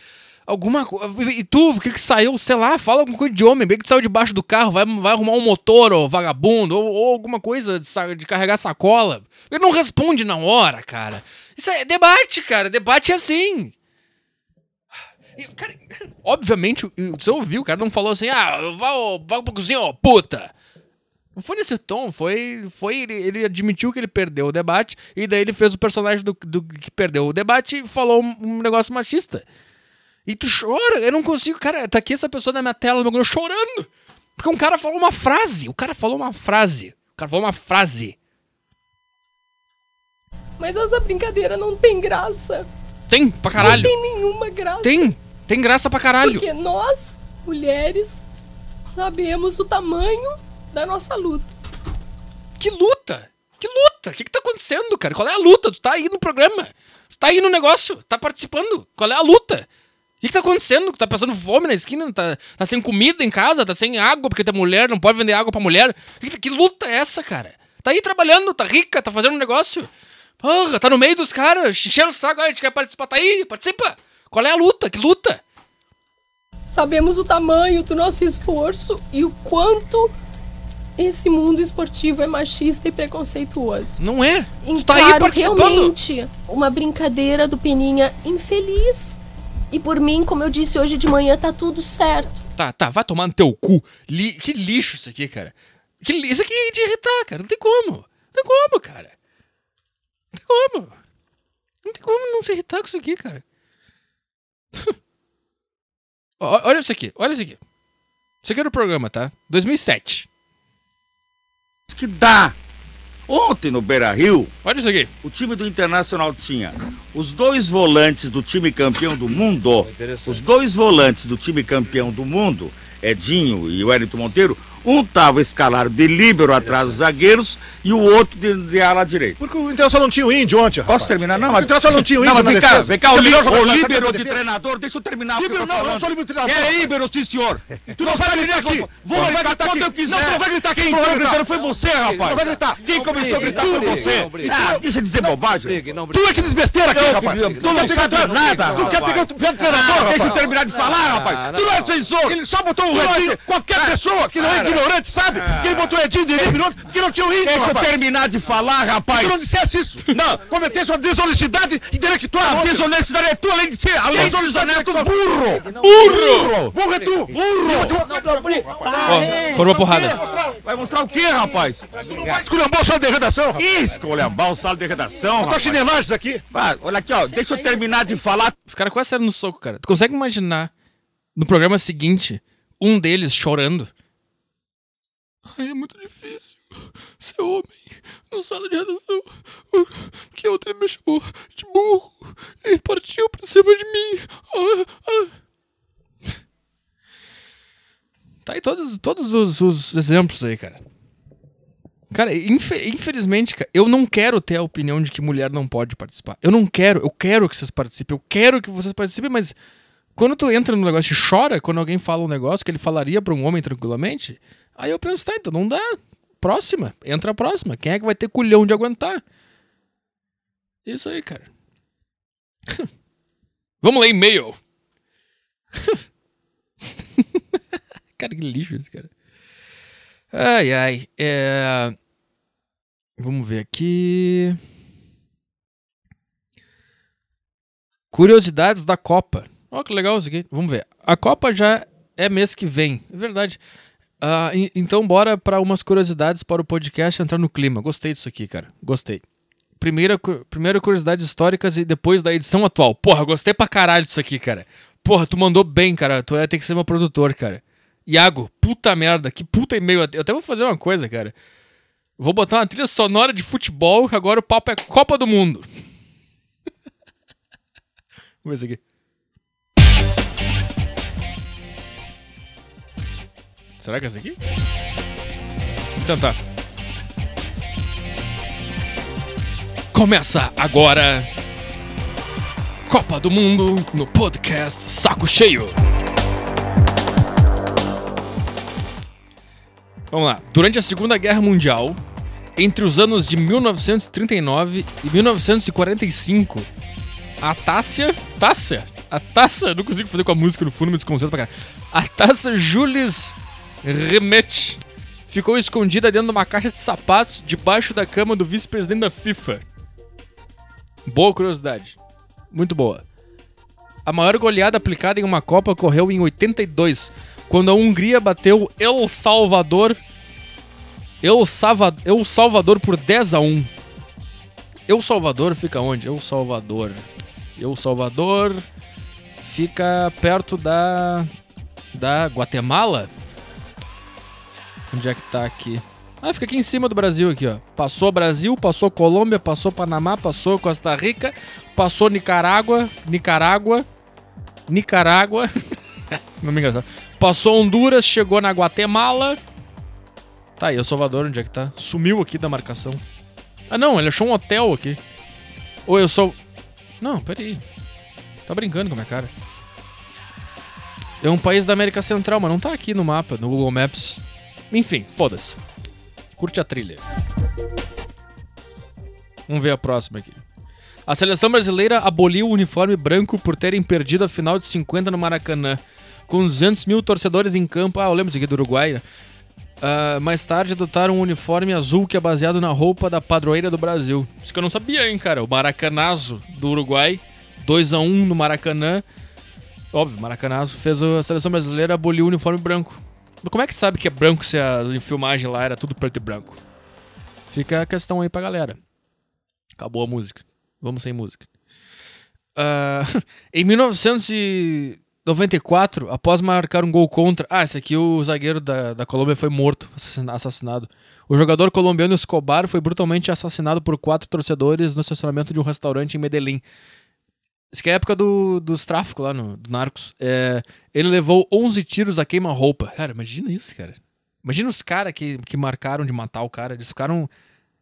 alguma coisa. E tu, por que, que saiu, sei lá, fala alguma coisa de homem, bem que tu saiu debaixo do carro, vai, vai arrumar um motor, ou vagabundo, ou, ou alguma coisa de, de, carregar sacola. Ele não responde na hora, cara. Isso é debate, cara. Debate é assim. E, cara, obviamente, você ouviu, o cara não falou assim, ah, vai, vai pra cozinha, ó, puta. Não foi nesse tom, foi. foi ele, ele, admitiu que ele perdeu o debate, e daí ele fez o personagem do, do que perdeu o debate e falou um, um negócio machista. E tu chora, eu não consigo, cara, tá aqui essa pessoa na minha tela, eu chorando. Porque um cara falou uma frase, o cara falou uma frase. O cara falou uma frase. Mas essa brincadeira não tem graça. Tem, pra caralho. Não tem nenhuma graça. Tem, tem graça pra caralho. Porque nós, mulheres, sabemos o tamanho da nossa luta. Que luta? Que luta? O que, que tá acontecendo, cara? Qual é a luta? Tu tá aí no programa. Tu tá aí no negócio, tá participando. Qual é a luta? Que, que tá acontecendo? Tá passando fome na esquina? Tá, tá sem comida em casa? Tá sem água porque tá mulher, não pode vender água pra mulher? Que, que luta é essa, cara? Tá aí trabalhando, tá rica, tá fazendo um negócio. Porra, tá no meio dos caras, enchendo o saco, a gente quer participar, tá aí, participa. Qual é a luta? Que luta? Sabemos o tamanho do nosso esforço e o quanto esse mundo esportivo é machista e preconceituoso. Não é? Encaro tá aí participando. realmente uma brincadeira do Peninha infeliz e por mim, como eu disse hoje de manhã, tá tudo certo. Tá, tá, vai tomar no teu cu. Li que lixo isso aqui, cara. Que, isso aqui é de irritar, cara. Não tem como. Não tem como, cara. Não tem como. Não tem como não se irritar com isso aqui, cara. olha isso aqui, olha isso aqui. Isso aqui era o programa, tá? 2007. Que dá Ontem no Beira Rio, olha isso aqui. O time do Internacional tinha os dois volantes do time campeão do mundo. Os dois volantes do time campeão do mundo, Edinho e Wellington Monteiro, um estava escalado de líbero atrás dos zagueiros e o outro de, de ala direita. Porque o Internacional não tinha o índio ontem, rapaz. Posso terminar? Não, mas... O Internacional não tinha o índio Não, mas vem cá, vem cá, o, li, o líbero de treinador, deixa eu terminar líbero, não, eu não sou líbero de treinador. É líbero, sim, senhor. Tu não vai gritar aqui. Vou gritar quando eu quiser. Não, não vai gritar aqui. Quem foi gritando foi você, rapaz. Não vai gritar. Quem começou a gritar foi você. Ah, deixa de dizer bobagem. Tu é que diz besteira aqui, rapaz. Tu não tem nada. Tu quer pegar o treinador, Deixa eu terminar de falar, rapaz. Tu não é censor. Ele só botou o retinho. Qualquer pessoa que não é ignorante, sabe? Que ele botou Edinho de minutos que não tinha o índio, Deixa eu terminar de falar, rapaz. Tu não dissesse isso. Não, cometesse uma desonestidade intelectual. A desonestidade é tua, além de ser, além de desonesto, burro. Burro! Burro é tu! Burro! Ó, foram uma porrada. Vai mostrar o quê, rapaz? Esculhambou só de redação, o sala de redação, Só rapaz. chinelagens aqui. Olha aqui, ó. Deixa eu terminar de falar. Os caras quase saíram no soco, cara. Tu consegue imaginar no programa seguinte um deles chorando? Ai, é muito difícil ser homem no sala de redação. Porque outra me chamou de burro e partiu pra cima de mim. Ah, ah. Tá aí todos, todos os, os exemplos aí, cara. Cara, infe- infelizmente, cara, eu não quero ter a opinião de que mulher não pode participar. Eu não quero, eu quero que vocês participem, eu quero que vocês participem, mas quando tu entra no negócio e chora quando alguém fala um negócio que ele falaria pra um homem tranquilamente, aí eu penso, tá, então não dá. Próxima, entra a próxima. Quem é que vai ter culhão de aguentar? Isso aí, cara. Vamos ler e-mail. cara, que lixo esse cara. Ai, ai. É... Vamos ver aqui. Curiosidades da Copa. Ó, que legal isso aqui. Vamos ver. A Copa já é mês que vem. É verdade. E- então, bora para umas curiosidades para o podcast entrar no clima. Gostei disso aqui, cara. Gostei. Primeira, primeira curiosidades históricas e depois da edição atual. Porra, gostei pra caralho disso aqui, cara. Porra, tu mandou bem, cara. Tu é, tem que ser meu produtor, cara. Iago, puta merda, que puta e-mail. Eu até vou fazer uma coisa, cara. Vou botar uma trilha sonora de futebol, agora o papo é Copa do Mundo. Vamos ver isso aqui. Será que é essa aqui? Vou tentar. Começa agora. Copa do Mundo no podcast Saco Cheio. Vamos lá. Durante a Segunda Guerra Mundial, entre os anos de 1939 e 1945, a Tássia. Tássia? A Tássia. Não consigo fazer com a música no fundo, me desconcentro pra caralho. A Tássia Jules Remet ficou escondida dentro de uma caixa de sapatos debaixo da cama do vice-presidente da FIFA. Boa curiosidade. Muito boa. A maior goleada aplicada em uma Copa ocorreu em 82, quando a Hungria bateu El Salvador. El, El Salvador por 10 a 1. El Salvador fica onde? El Salvador. El Salvador fica perto da da Guatemala. Onde é que tá aqui? Ah, fica aqui em cima do Brasil aqui, ó. Passou Brasil, passou Colômbia, passou Panamá, passou Costa Rica, passou Nicarágua, Nicarágua, Nicarágua. Nome engraçado. Passou Honduras, chegou na Guatemala. Tá aí, o Salvador, onde é que tá? Sumiu aqui da marcação. Ah, não, ele achou um hotel aqui. Ou eu sou. Não, peraí. Tá brincando com a minha cara. É um país da América Central, mas não tá aqui no mapa, no Google Maps. Enfim, foda-se. Curte a trilha. Vamos ver a próxima aqui. A seleção brasileira aboliu o uniforme branco por terem perdido a final de 50 no Maracanã. Com 200 mil torcedores em campo. Ah, eu lembro isso aqui do Uruguai. né? Ah, mais tarde adotaram um uniforme azul que é baseado na roupa da padroeira do Brasil. Isso que eu não sabia, hein, cara. O Maracanazo do Uruguai. 2 a 1 no Maracanã. Óbvio, Maracanazo fez a seleção brasileira abolir o uniforme branco. Como é que sabe que é branco se a filmagem lá era tudo preto e branco? Fica a questão aí pra galera. Acabou a música. Vamos sem música. Ah, em 1994, após marcar um gol contra. Ah, esse aqui o zagueiro da, da Colômbia foi morto, assassina- assassinado. O jogador colombiano Escobar foi brutalmente assassinado por quatro torcedores no estacionamento de um restaurante em Medellín. Isso que é a época do, dos tráficos lá no do Narcos. É, ele levou 11 tiros a queima-roupa. Cara, imagina isso, cara. Imagina os caras que, que marcaram de matar o cara. Eles ficaram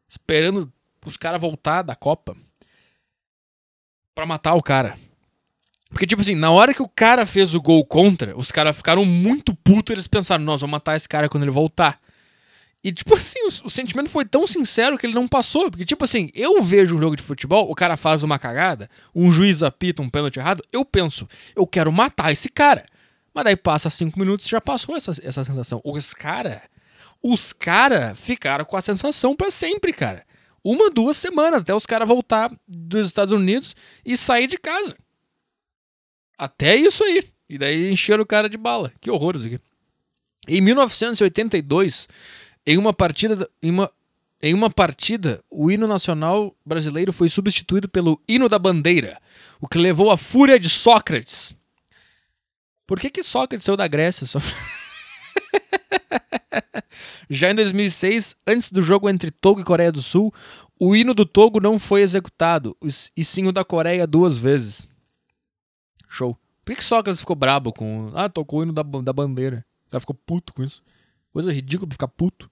esperando os caras voltar da Copa pra matar o cara. Porque, tipo assim, na hora que o cara fez o gol contra, os caras ficaram muito putos. Eles pensaram, nós vamos matar esse cara quando ele voltar. E, tipo assim, o, o sentimento foi tão sincero que ele não passou. Porque, tipo assim, eu vejo um jogo de futebol, o cara faz uma cagada, um juiz apita um pênalti errado, eu penso, eu quero matar esse cara. Mas daí passa cinco minutos e já passou essa, essa sensação. Os caras Os caras ficaram com a sensação pra sempre, cara. Uma, duas semanas até os caras voltar dos Estados Unidos e sair de casa. Até isso aí. E daí encheram o cara de bala. Que horror isso aqui. Em 1982, em uma partida, em uma, em uma partida, o hino nacional brasileiro foi substituído pelo hino da bandeira, o que levou à fúria de Sócrates. Por que, que Sócrates saiu da Grécia? Já em 2006, antes do jogo entre Togo e Coreia do Sul, o hino do Togo não foi executado, e sim o da Coreia duas vezes. Show. Por que, que Sócrates ficou brabo com. Ah, tocou o hino da, da bandeira. O cara ficou puto com isso. Coisa ridícula pra ficar puto.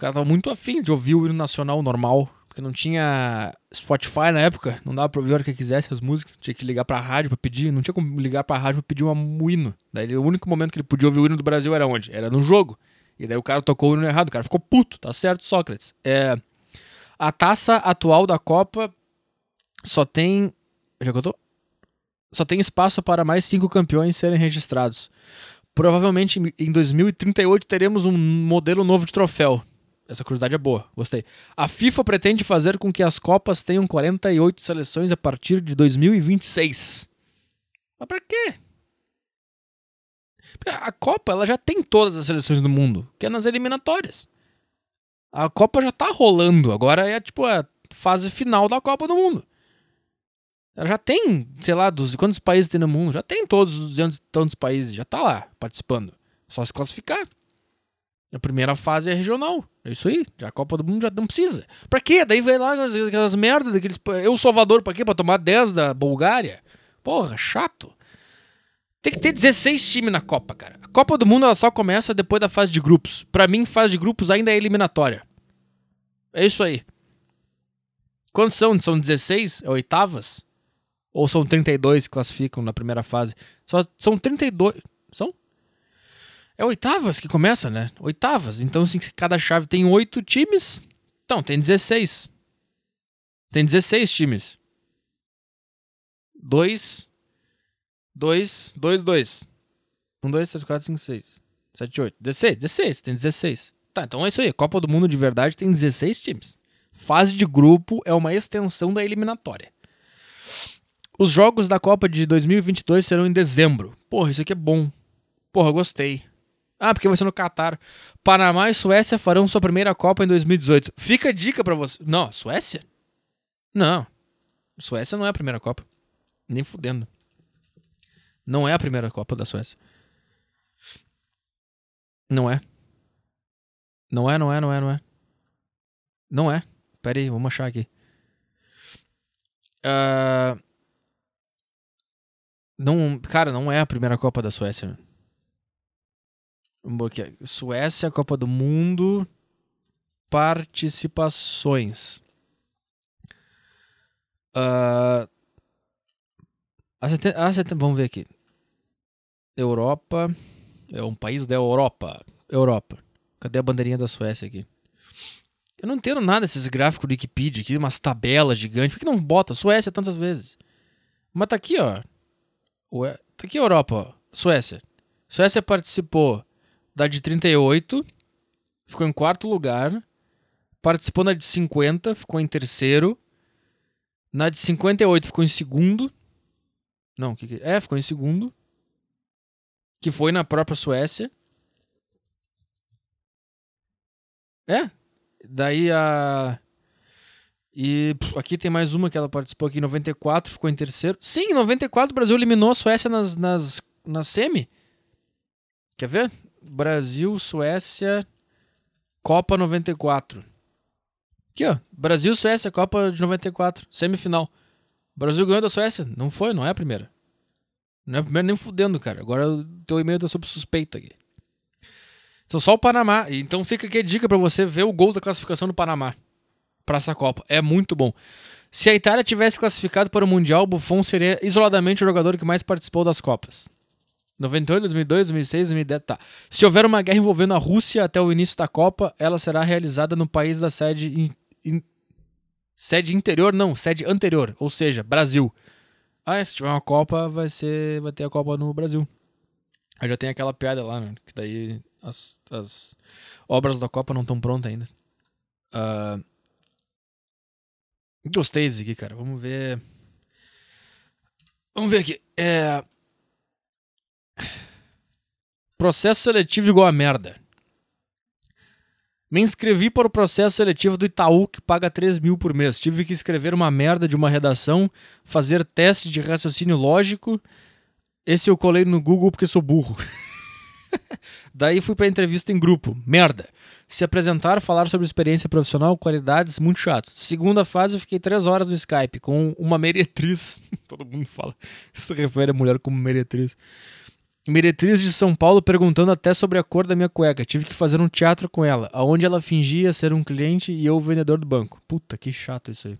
O cara tava muito afim de ouvir o hino nacional normal. Porque não tinha Spotify na época, não dava pra ouvir a hora que quisesse as músicas. Tinha que ligar pra rádio pra pedir. Não tinha como ligar pra rádio pra pedir um hino. Daí o único momento que ele podia ouvir o hino do Brasil era onde? Era no jogo. E daí o cara tocou o hino errado. O cara ficou puto, tá certo, Sócrates. É, a taça atual da Copa só tem. Já que eu tô? Só tem espaço para mais cinco campeões serem registrados. Provavelmente em 2038 teremos um modelo novo de troféu. Essa curiosidade é boa, gostei. A FIFA pretende fazer com que as Copas tenham 48 seleções a partir de 2026. Mas pra quê? A Copa ela já tem todas as seleções do mundo, que é nas eliminatórias. A Copa já tá rolando, agora é tipo a fase final da Copa do Mundo. Ela já tem, sei lá, dos, quantos países tem no mundo? Já tem todos os 200 tantos países, já tá lá participando. Só se classificar. A primeira fase é regional. É isso aí. A Copa do Mundo já não precisa. Pra quê? Daí vai lá aquelas, aquelas merdas daqueles. Eu, Salvador, pra quê? Pra tomar 10 da Bulgária? Porra, chato. Tem que ter 16 times na Copa, cara. A Copa do Mundo ela só começa depois da fase de grupos. Pra mim, fase de grupos ainda é eliminatória. É isso aí. Quantos são? São 16? É oitavas? Ou são 32 que classificam na primeira fase? Só, são 32. São? É oitavas que começa, né? Oitavas. Então, assim, cada chave tem oito times. Então, tem 16. Tem 16 times. 2, 2, 2, 2. 1, 2, 3, 4, 5, 6, 7, 8. 16, 16, tem 16. Tá, então é isso aí. Copa do Mundo de verdade tem 16 times. Fase de grupo é uma extensão da eliminatória. Os jogos da Copa de 2022 serão em dezembro. Porra, isso aqui é bom. Porra, gostei. Ah, porque vai ser no Catar. Panamá e Suécia farão sua primeira Copa em 2018. Fica a dica para você. Não, Suécia? Não. Suécia não é a primeira Copa. Nem fudendo. Não é a primeira Copa da Suécia. Não é. Não é, não é, não é, não é. Não é. Pera aí, vamos achar aqui. Uh... Não, cara, não é a primeira Copa da Suécia. Suécia, Copa do Mundo, participações. Uh, vamos ver aqui. Europa. É um país da Europa. Europa. Cadê a bandeirinha da Suécia aqui? Eu não entendo nada desses gráficos do Wikipedia aqui, umas tabelas gigantes. Por que não bota Suécia tantas vezes? Mas tá aqui, ó. Ué, tá aqui a Europa, ó. Suécia. Suécia participou da de 38, ficou em quarto lugar. Participou na de 50, ficou em terceiro. Na de 58 ficou em segundo. Não, que, que é? Ficou em segundo. Que foi na própria Suécia. É? Daí a. E pff, aqui tem mais uma que ela participou aqui em 94, ficou em terceiro. Sim, em 94 o Brasil eliminou a Suécia nas, nas, nas semi. Quer ver? Brasil, Suécia, Copa 94. Aqui, ó. Brasil, Suécia, Copa de 94, semifinal. Brasil ganhou da Suécia. Não foi, não é a primeira. Não é a primeira nem fudendo, cara. Agora o teu e-mail tá sob suspeita aqui. São só o Panamá. Então fica aqui a dica para você ver o gol da classificação do Panamá para essa Copa. É muito bom. Se a Itália tivesse classificado para o Mundial, Buffon seria isoladamente o jogador que mais participou das Copas. 98, 2002, 2006, 2010, tá. Se houver uma guerra envolvendo a Rússia até o início da Copa, ela será realizada no país da sede in, in, sede interior, não, sede anterior, ou seja, Brasil. Ah, se tiver uma Copa, vai ser, vai ter a Copa no Brasil. Aí já tem aquela piada lá, né, que daí As, as obras da Copa não estão prontas ainda. Ah, gostei desse aqui, cara. Vamos ver. Vamos ver aqui. É. Processo seletivo igual a merda. Me inscrevi para o processo seletivo do Itaú, que paga 3 mil por mês. Tive que escrever uma merda de uma redação, fazer teste de raciocínio lógico. Esse eu colei no Google porque sou burro. Daí fui pra entrevista em grupo. Merda. Se apresentar, falar sobre experiência profissional, qualidades, muito chato. Segunda fase, eu fiquei três horas no Skype com uma meretriz. Todo mundo fala. Se refere a mulher como meretriz. Meretriz de São Paulo perguntando até sobre a cor da minha cueca. Tive que fazer um teatro com ela, aonde ela fingia ser um cliente e eu o vendedor do banco. Puta, que chato isso aí.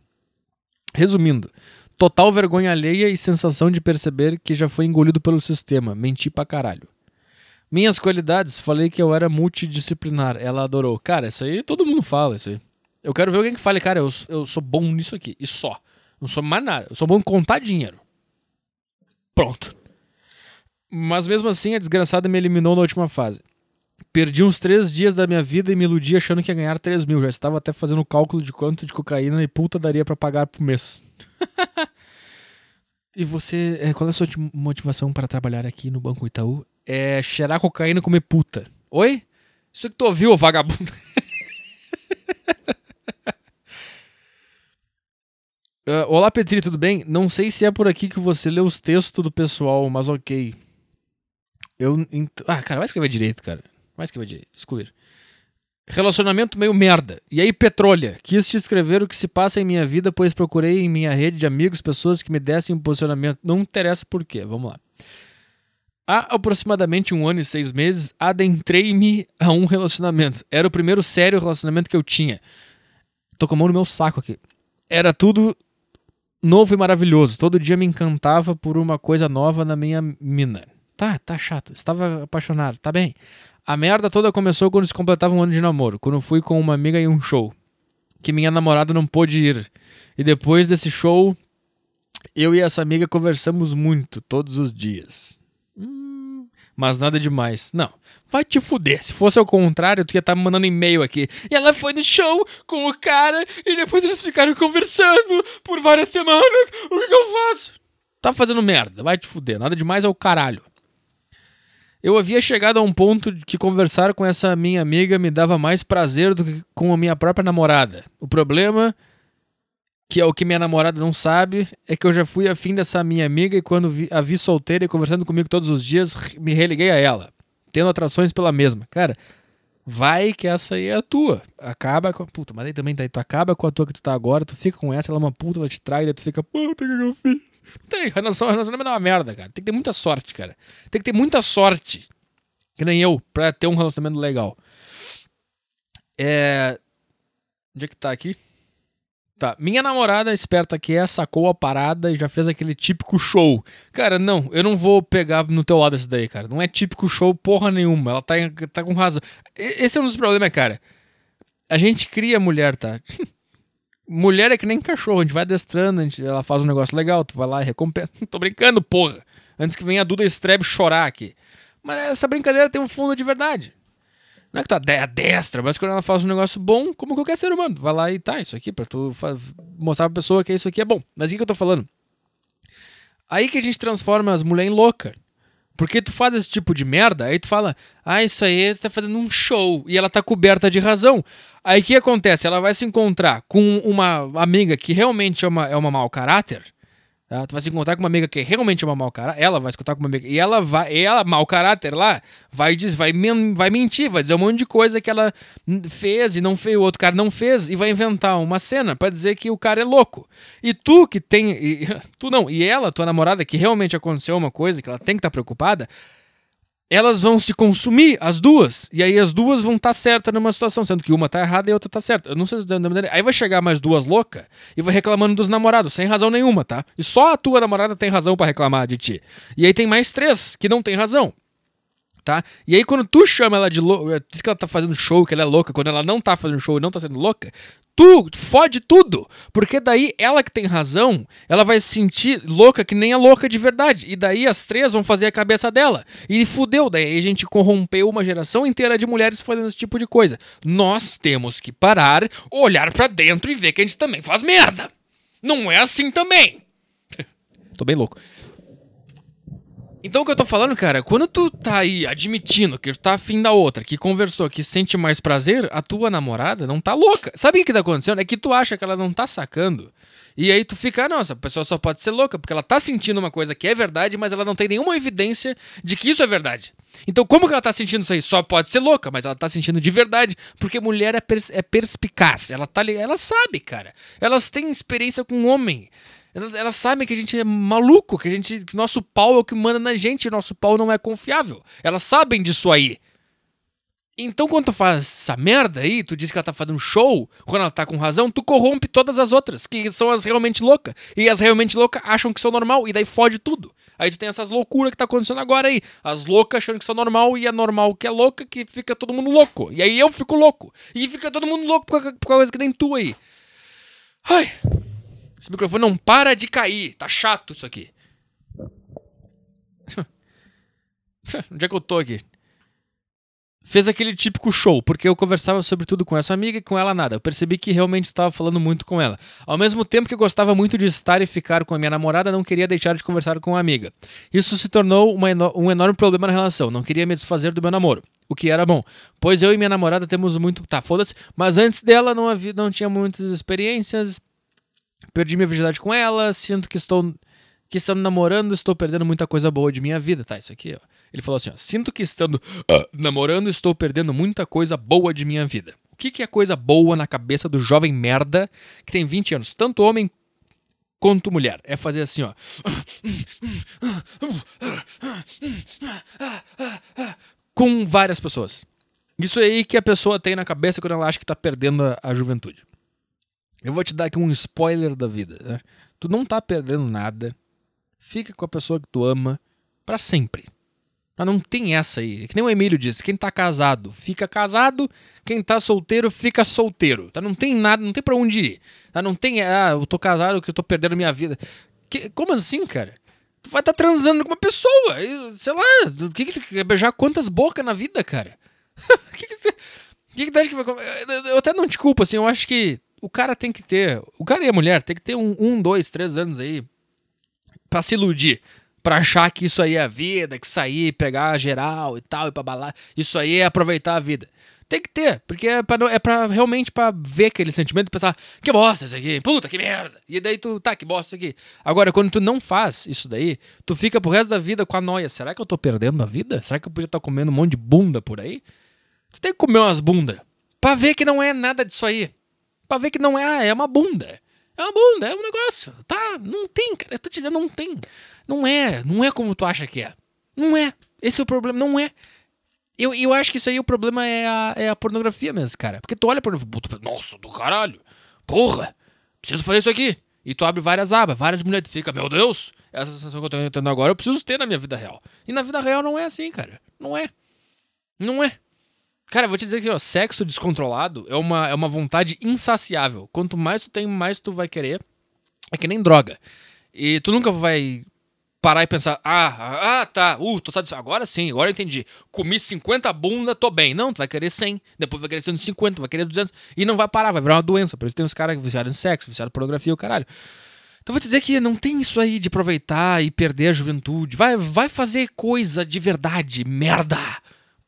Resumindo, total vergonha alheia e sensação de perceber que já foi engolido pelo sistema. Menti pra caralho. Minhas qualidades, falei que eu era multidisciplinar. Ela adorou. Cara, isso aí todo mundo fala, isso aí. Eu quero ver alguém que fale, cara, eu, eu sou bom nisso aqui. E só. Não sou mais nada. Eu sou bom em contar dinheiro. Pronto. Mas mesmo assim, a desgraçada me eliminou na última fase. Perdi uns três dias da minha vida e me iludi achando que ia ganhar 3 mil. Já estava até fazendo o cálculo de quanto de cocaína e puta daria pra pagar por mês. e você, é, qual é a sua ti- motivação para trabalhar aqui no Banco Itaú? É cheirar cocaína e comer puta. Oi? Isso que tu ouviu, vagabundo? Ah, Olá, Petri, tudo bem? Não sei se é por aqui que você lê os textos do pessoal, mas ok. Eu. ent- Ah, cara, vai escrever direito, cara. Vai escrever direito. Excluir. Relacionamento meio merda. E aí, Petrolha? Quis te escrever o que se passa em minha vida, pois procurei em minha rede de amigos pessoas que me dessem um posicionamento. Não interessa por quê. Vamos lá. Há aproximadamente um ano e seis meses, adentrei-me a um relacionamento. Era o primeiro sério relacionamento que eu tinha. Tô com a mão no meu saco aqui. Era tudo novo e maravilhoso. Todo dia me encantava por uma coisa nova na minha mina. Tá, tá chato. Estava apaixonado, tá bem. A merda toda começou quando se completava um ano de namoro, quando fui com uma amiga em um show. Que minha namorada não pôde ir. E depois desse show, eu e essa amiga conversamos muito, todos os dias. Hum, mas nada demais. Não. Vai te fuder. Se fosse ao contrário, tu ia estar me mandando e-mail aqui. E ela foi no show com o cara e depois eles ficaram conversando por várias semanas. O que, que eu faço? Tá fazendo merda. Vai te fuder. Nada demais é o caralho. Eu havia chegado a um ponto que conversar com essa minha amiga me dava mais prazer do que com a minha própria namorada. O problema, que é o que minha namorada não sabe, é que eu já fui afim dessa minha amiga e quando vi- a vi solteira e conversando comigo todos os dias, me religuei a ela, tendo atrações pela mesma. Cara, vai que essa aí é a tua. Acaba com a puta, mas aí também tá, tu acaba com a tua que tu tá agora, tu fica com essa, ela é uma puta, ela te trai, daí tu fica, puta, o que que eu fiz? Tem, relacionamento é uma merda, cara. Tem que ter muita sorte, cara. Tem que ter muita sorte. Que nem eu, pra ter um relacionamento legal. É. Onde é que tá aqui? Tá. Minha namorada, esperta que é, sacou a parada e já fez aquele típico show. Cara, não, eu não vou pegar no teu lado esse daí, cara. Não é típico show porra nenhuma. Ela tá, tá com razão. Esse é um dos problemas, cara. A gente cria mulher, tá? Mulher é que nem cachorro, a gente vai adestrando, gente- ela faz um negócio legal, tu vai lá e recompensa. Tô brincando, porra. Antes que venha a Duda Strebe chorar aqui. Mas essa brincadeira tem um fundo de verdade. Não é que tu ade- adestra, mas quando ela faz um negócio bom, como qualquer ser humano, vai lá e tá, isso aqui, pra tu mostrar pra pessoa que isso aqui é bom. Mas o que, que eu tô falando? Aí que a gente transforma as mulheres em louca. Porque tu faz esse tipo de merda, aí tu fala, ah, isso aí tá fazendo um show. E ela tá coberta de razão. Aí o que acontece? Ela vai se encontrar com uma amiga que realmente é uma, é uma mau caráter. Tá? Tu vai se encontrar com uma amiga que realmente é uma mau caráter. Ela vai se encontrar com uma amiga. E ela vai. Ela, mau caráter lá, vai, diz, vai, men- vai mentir, vai dizer um monte de coisa que ela fez e não fez, o outro cara não fez, e vai inventar uma cena pra dizer que o cara é louco. E tu que tem. e- tu não, e ela, tua namorada, que realmente aconteceu uma coisa que ela tem que estar preocupada, elas vão se consumir, as duas. E aí as duas vão estar certas numa situação, sendo que uma tá errada e a outra tá certa. Eu não sei se da maneira. Aí vai chegar mais duas loucas e vai reclamando dos namorados, sem razão nenhuma, tá? E só a tua namorada tem razão pra reclamar de ti. E aí tem mais três que não tem razão. Tá? E aí, quando tu chama ela de louca, diz que ela tá fazendo show, que ela é louca, quando ela não tá fazendo show e não tá sendo louca, tu fode tudo. Porque daí ela que tem razão, ela vai se sentir louca que nem a louca de verdade. E daí as três vão fazer a cabeça dela. E fudeu, daí a gente corrompeu uma geração inteira de mulheres fazendo esse tipo de coisa. Nós temos que parar, olhar pra dentro e ver que a gente também faz merda. Não é assim também. Tô bem louco. Então o que eu tô falando, cara, quando tu tá aí admitindo que tu tá afim da outra, que conversou, que sente mais prazer, a tua namorada não tá louca. Sabe o que tá acontecendo? É que tu acha que ela não tá sacando. E aí tu fica, ah, não, essa pessoa só pode ser louca, porque ela tá sentindo uma coisa que é verdade, mas ela não tem nenhuma evidência de que isso é verdade. Então, como que ela tá sentindo isso aí? Só pode ser louca, mas ela tá sentindo de verdade, porque mulher é, pers é perspicaz. Ela tá ela sabe, cara. Elas têm experiência com homem. Elas, elas, sabem que a gente é maluco, que a gente, que nosso pau é o que manda na gente, nosso pau não é confiável. Elas sabem disso aí. Então, quando tu faz essa merda aí, tu diz que ela tá fazendo show, quando ela tá com razão, tu corrompe todas as outras, que são as realmente loucas. E as realmente loucas acham que são normal, e daí fode tudo. Aí tu tem essas loucuras que tá acontecendo agora aí. As loucas achando que são normal, e a normal que é louca, que fica todo mundo louco. E aí eu fico louco. E fica todo mundo louco por, causa que nem tu aí. Ai. Esse microfone não para de cair. Tá chato isso aqui. Onde é que eu tô aqui? Fez aquele típico show, porque eu conversava sobre tudo com essa amiga e com ela nada. Eu percebi que realmente estava falando muito com ela. Ao mesmo tempo que eu gostava muito de estar e ficar com a minha namorada, não queria deixar de conversar com a amiga. Isso se tornou um enorme problema na relação. Não queria me desfazer do meu namoro. O que era bom, pois eu e minha namorada temos muito. Tá, foda-se. Mas antes dela não, havia, não tinha muitas experiências, Perdi minha virgindade com ela, sinto que estou que estando namorando, estou perdendo muita coisa boa de minha vida. Tá, isso aqui, ó. Ele falou assim, ó, sinto que estando uh, namorando, estou perdendo muita coisa boa de minha vida. O que, que é coisa boa na cabeça do jovem merda que tem 20 anos, tanto homem quanto mulher? É fazer assim, ó. Com várias pessoas. Isso aí que a pessoa tem na cabeça quando ela acha que tá perdendo a, a juventude. Eu vou te dar aqui um spoiler da vida. Né? Tu não tá perdendo nada. Fica com a pessoa que tu ama para sempre. Mas não tem essa aí. É que nem o Emílio disse: quem tá casado fica casado, quem tá solteiro fica solteiro. Tá? Não tem nada, não tem pra onde ir. Tá? Não tem, ah, eu tô casado que eu tô perdendo minha vida. Que, como assim, cara? Tu vai estar tá transando com uma pessoa. Sei lá, o que, que tu quer beijar quantas bocas na vida, cara? O que, que, que, que tu acha que vai. Eu até não te culpo, assim, eu acho que o cara tem que ter. O cara e a mulher tem que ter um, um dois, três anos aí pra se iludir. Pra achar que isso aí é a vida, que sair, pegar geral e tal, e pra balar. Isso aí é aproveitar a vida. Tem que ter, porque é pra, é pra realmente pra ver aquele sentimento e pensar, que bosta isso aqui, puta que merda. E daí tu, tá, que bosta isso aqui. Agora, quando tu não faz isso daí, tu fica pro resto da vida com a noia. Será que eu tô perdendo a vida? Será que eu podia estar tá comendo um monte de bunda por aí? Tu tem que comer umas bundas pra ver que não é nada disso aí pra ver que não é, ah, é uma bunda. É uma bunda, é um negócio. Tá? Não tem, cara. Eu tô te dizendo, não tem. Não é. Não é como tu acha que é. Não é. Esse é o problema. Não é. Eu, eu acho que isso aí o problema é a, é a pornografia mesmo, cara. Porque tu olha pra pornografia, nossa, do caralho. Porra, preciso fazer isso aqui. E tu abre várias abas, várias mulheres, tu fica, meu Deus, essa sensação que eu tô tendo agora eu preciso ter na minha vida real. E na vida real não é assim, cara. Não é. Não é. Cara, vou te dizer que ó, sexo descontrolado é uma, é uma vontade insaciável. Quanto mais tu tem, mais tu vai querer. É que nem droga. E tu nunca vai parar e pensar, ah, ah, tá, uh, tô satisfeito. Agora sim, agora eu entendi. Comi 50 bunda, tô bem. Não, tu vai querer 100, depois vai querer 150, vai querer 200. E não vai parar, vai virar uma doença. Por isso tem uns caras viciados em sexo, viciados em pornografia, o caralho. Então vou dizer que não tem isso aí de aproveitar e perder a juventude. Vai, vai fazer coisa de verdade, merda.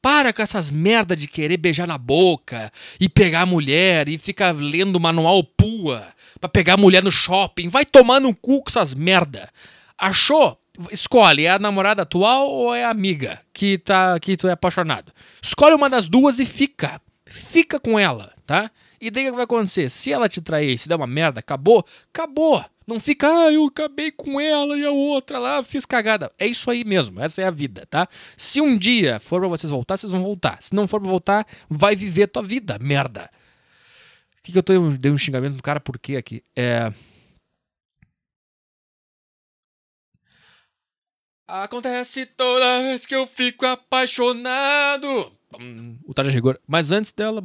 Para com essas merda de querer beijar na boca e pegar a mulher e ficar lendo manual pua pra pegar a mulher no shopping. Vai tomar no cu com essas merda. Achou? Escolhe, é a namorada atual ou é a amiga que, tá, que tu é apaixonado? Escolhe uma das duas e fica. Fica com ela, tá? E daí o que vai acontecer? Se ela te trair, se der uma merda, acabou? Acabou. Não fica, ah, eu acabei com ela e a outra lá, fiz cagada. É isso aí mesmo, essa é a vida, tá? Se um dia for pra vocês voltar, vocês vão voltar. Se não for pra voltar, vai viver tua vida, merda. O que, que eu tô, dei um xingamento no cara por quê aqui? É. Acontece toda vez que eu fico apaixonado. Hum, O Tarja Rigor. Mas antes dela.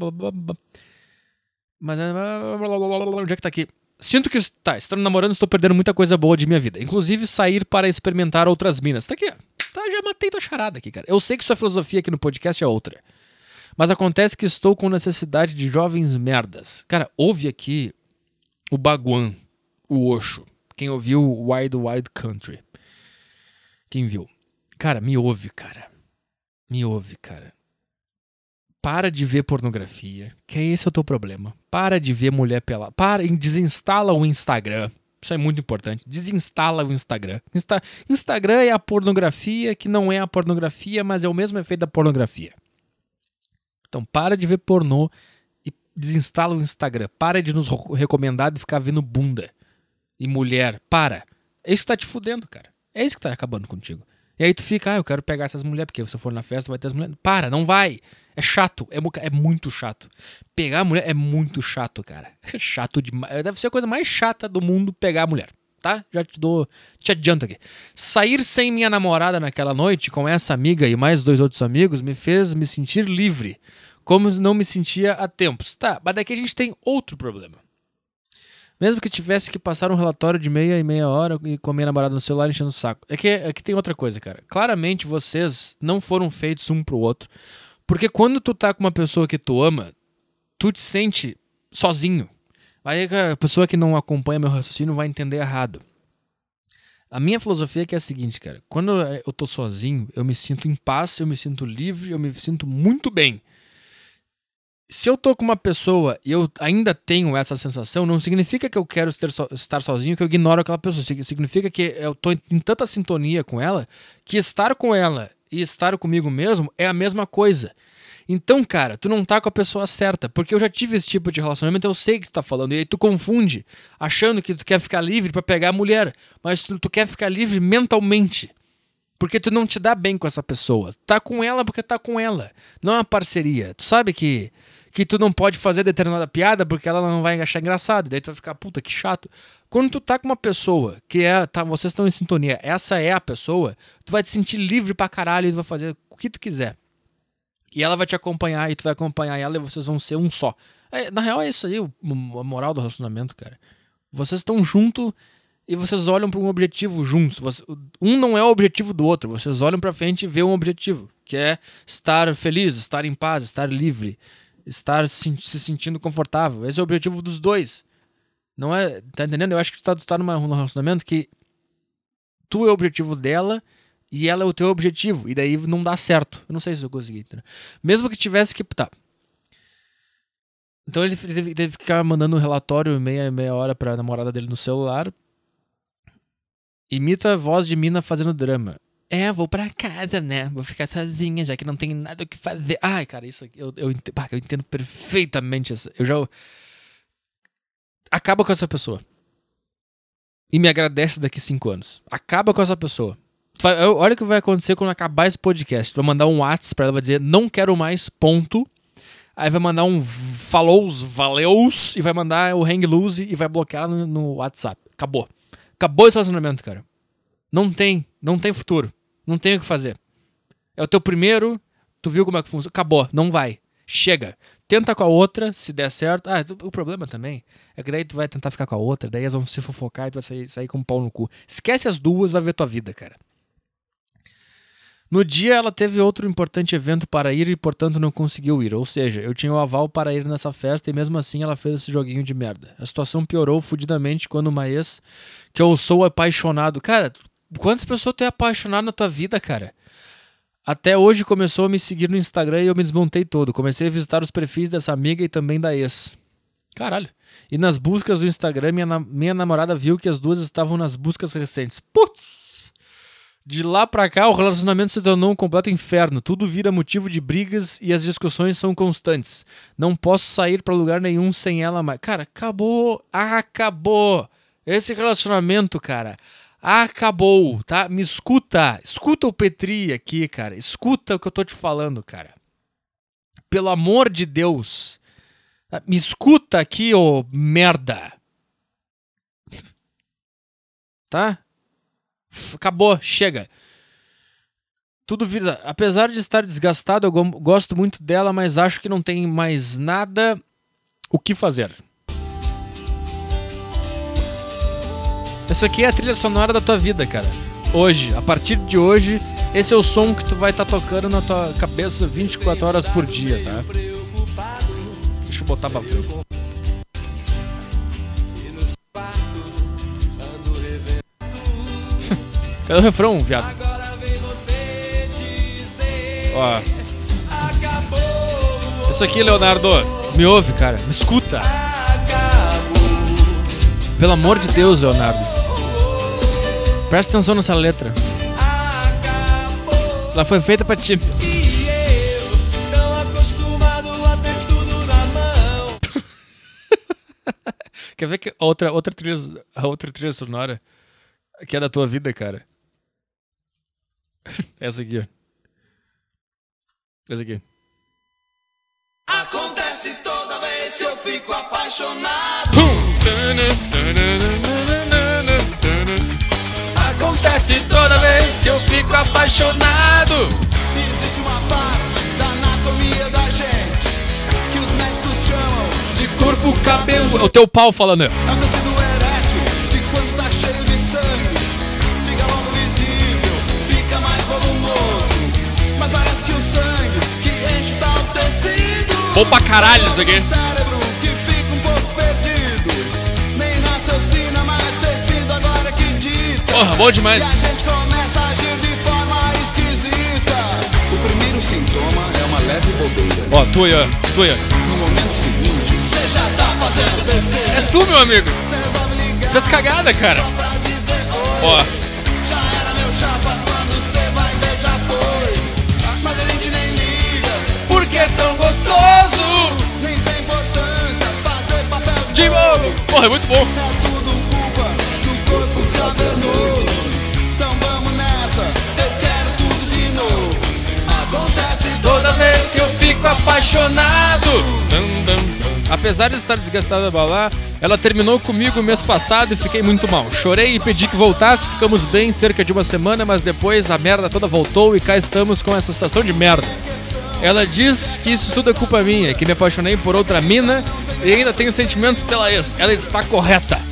Mas. é, Onde é que tá aqui? Sinto que. Tá, estando namorando, estou perdendo muita coisa boa de minha vida. Inclusive sair para experimentar outras minas. Tá aqui. Tá, já matei tua charada aqui, cara. Eu sei que sua filosofia aqui no podcast é outra. Mas acontece que estou com necessidade de jovens merdas. Cara, ouve aqui o Baguan, o Osho. Quem ouviu Wide Wide Country. Quem viu? Cara, me ouve, cara. Me ouve, cara. Para de ver pornografia, que esse é o teu problema. Para de ver mulher pelada. Para, desinstala o Instagram. Isso é muito importante. Desinstala o Instagram. Insta- Instagram é a pornografia que não é a pornografia, mas é o mesmo efeito da pornografia. Então para de ver pornô e desinstala o Instagram. Para de nos recomendar de ficar vendo bunda e mulher. Para. É isso que tá te fudendo, cara. É isso que tá acabando contigo. E aí tu fica, ah, eu quero pegar essas mulheres, porque se eu for na festa vai ter as mulheres. Para, não vai. É chato, é, é muito chato. Pegar a mulher é muito chato, cara. É chato demais. Deve ser a coisa mais chata do mundo pegar a mulher, tá? Já te dou, te adianto aqui. Sair sem minha namorada naquela noite com essa amiga e mais dois outros amigos me fez me sentir livre, como não me sentia há tempos. Tá, mas daqui a gente tem outro problema. Mesmo que tivesse que passar um relatório de meia e meia hora e com a minha namorada no celular enchendo o saco. É que, é que tem outra coisa, cara. Claramente vocês não foram feitos um pro outro. Porque quando tu tá com uma pessoa que tu ama, tu te sente sozinho. Aí a pessoa que não acompanha meu raciocínio vai entender errado. A minha filosofia é que é a seguinte, cara. Quando eu tô sozinho, eu me sinto em paz, eu me sinto livre, eu me sinto muito bem. Se eu tô com uma pessoa e eu ainda tenho essa sensação, não significa que eu quero estar sozinho, que eu ignoro aquela pessoa. Sig- Significa que eu tô em tanta sintonia com ela que estar com ela e estar comigo mesmo é a mesma coisa. Então, cara, tu não tá com a pessoa certa, porque eu já tive esse tipo de relacionamento, eu sei que tu tá falando, e aí tu confunde, achando que tu quer ficar livre pra pegar a mulher, mas tu, tu quer ficar livre mentalmente. Porque tu não te dá bem com essa pessoa. Tá com ela porque tá com ela. Não é uma parceria. Tu sabe que que tu não pode fazer determinada piada porque ela não vai achar engraçado. Daí tu vai ficar, puta, que chato. Quando tu tá com uma pessoa que é, tá, vocês estão em sintonia, essa é a pessoa, tu vai te sentir livre pra caralho e tu vai fazer o que tu quiser. E ela vai te acompanhar e tu vai acompanhar ela e vocês vão ser um só. É, na real é isso aí, a moral do relacionamento, cara. Vocês estão junto e vocês olham para um objetivo juntos. Você- um não é o objetivo do outro. Vocês olham para frente e vê um objetivo, que é estar feliz, estar em paz, estar livre, estar se, se sentindo confortável. Esse é o objetivo dos dois. Não é, tá entendendo? Eu acho que tu tá, tu tá numa, num relacionamento que tu é o objetivo dela e ela é o teu objetivo. E daí não dá certo. Eu não sei se eu consegui. Mesmo que tivesse que. Tá. Então ele teve, teve que ficar mandando um relatório meia, meia hora pra namorada dele no celular. Imita a voz de mina fazendo drama. É, vou pra casa, né? Vou ficar sozinha, já que não tem nada o que fazer. Ai, cara, isso aqui, eu, eu, ente- pá, eu entendo perfeitamente. Eu já. Acaba com essa pessoa. E me agradece daqui cinco anos. Acaba com essa pessoa. Olha o que vai acontecer quando acabar esse podcast. Vai mandar um WhatsApp pra ela, vai dizer, não quero mais, ponto. Aí vai mandar um falows, valeus, e vai mandar o hang loose e vai bloquear ela no, no WhatsApp. Acabou. Acabou esse relacionamento, cara. Não tem, não tem futuro. Não tem o que fazer. É o teu primeiro, tu viu como é que funciona. Acabou, não vai. Chega. Tenta com a outra, se der certo. Ah, o problema também é que daí tu vai tentar ficar com a outra, daí elas vão se fofocar e tu vai sair, sair com um pau no cu. Esquece as duas, vai ver tua vida, cara. No dia ela teve outro importante evento para ir e, portanto, não conseguiu ir. Ou seja, eu tinha o aval para ir nessa festa e mesmo assim ela fez esse joguinho de merda. A situação piorou fudidamente quando uma ex que eu sou apaixonado. Cara, quantas pessoas tu é apaixonado na tua vida, cara? Até hoje começou a me seguir no Instagram e eu me desmontei todo. Comecei a visitar os perfis dessa amiga e também da ex. Caralho. E nas buscas do Instagram, minha, na- minha namorada viu que as duas estavam nas buscas recentes. Putz! De lá pra cá, o relacionamento se tornou um completo inferno. Tudo vira motivo de brigas e as discussões são constantes. Não posso sair pra lugar nenhum sem ela mais. Cara, acabou. Acabou. Esse relacionamento, cara, acabou, tá? Me escuta. Escuta o Petri aqui, cara. Escuta o que eu tô te falando, cara. Pelo amor de Deus. Me escuta aqui, ô merda. Tá? Acabou, chega. Tudo vira. Apesar de estar desgastado, eu go- gosto muito dela, mas acho que não tem mais nada o que fazer. Essa aqui é a trilha sonora da tua vida, cara. Hoje, a partir de hoje, esse é o som que tu vai estar tocando na tua cabeça 24 horas por dia, tá? Deixa eu botar pra frente. Cadê o refrão, viado? Ó. Isso aqui, Leonardo, me ouve, cara. Me escuta. Pelo amor de Deus, Leonardo. Presta atenção nessa letra. Ela foi feita pra ti. Quer ver que a outra, outra, trilha, a outra trilha sonora que é da tua vida, cara? Essa aqui, ó. Essa aqui. Acontece toda vez que eu fico apaixonado. Acontece toda vez que eu fico apaixonado. Existe uma parte da anatomia da gente que os médicos chamam de Corpo, cabelo. É o teu pau falando. É o tecido erétil que quando tá cheio de sangue fica logo visível, fica mais volumoso. Mas parece que o sangue que enche tal tecido. Bom pra caralho isso aqui. Porra, bom demais. E a gente começa a agir de forma esquisita. O primeiro sintoma é uma leve bobeira. Ó, tu aí, ó. Tu aí. No momento seguinte, você já tá fazendo besteira. É tu, meu amigo. Ligar Fez cagada, cara. dizer. Ó. Já era meu chapa quando você vai ver, já foi. Mas a gente nem liga, Por que tão gostoso? nem tem importância fazer papel De novo. Porra, é muito bom. Cavernoso. Então vamos nessa, eu quero tudo de novo. Acontece Toda vez que eu fico apaixonado. Apesar de estar desgastada balá, ela terminou comigo mês passado e fiquei muito mal. Chorei e pedi que voltasse, ficamos bem cerca de uma semana, mas depois a merda toda voltou e cá estamos com essa situação de merda. Ela diz que isso tudo é culpa minha, que me apaixonei por outra mina e ainda tenho sentimentos pela ex. Ela está correta.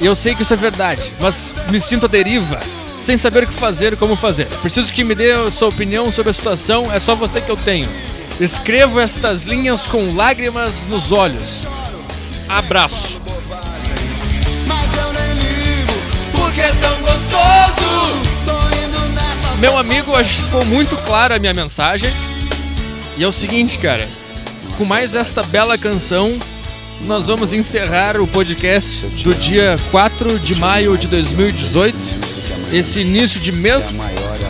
E eu sei que isso é verdade, mas me sinto à deriva, sem saber o que fazer e como fazer. Preciso que me dê sua opinião sobre a situação, é só você que eu tenho. Escrevo estas linhas com lágrimas nos olhos. Abraço. É. Meu amigo, acho que ficou muito clara a minha mensagem. E é o seguinte, cara. Com mais esta bela canção, nós vamos encerrar o podcast do dia 4 de maio de 2018. Esse início de mês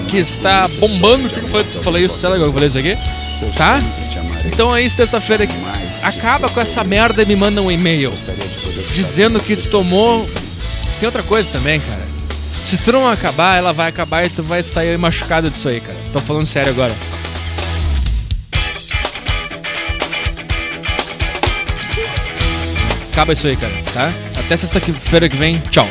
que está bombando. Que eu falei, isso, sei lá eu falei isso aqui? Tá? Então aí, sexta-feira, acaba com essa merda e me manda um e-mail dizendo que tu tomou. Tem outra coisa também, cara. Se tu não acabar, ela vai acabar e tu vai sair machucado disso aí, cara. Tô falando sério agora. Acaba isso aí, cara, tá? Até sexta-feira que vem. Tchau.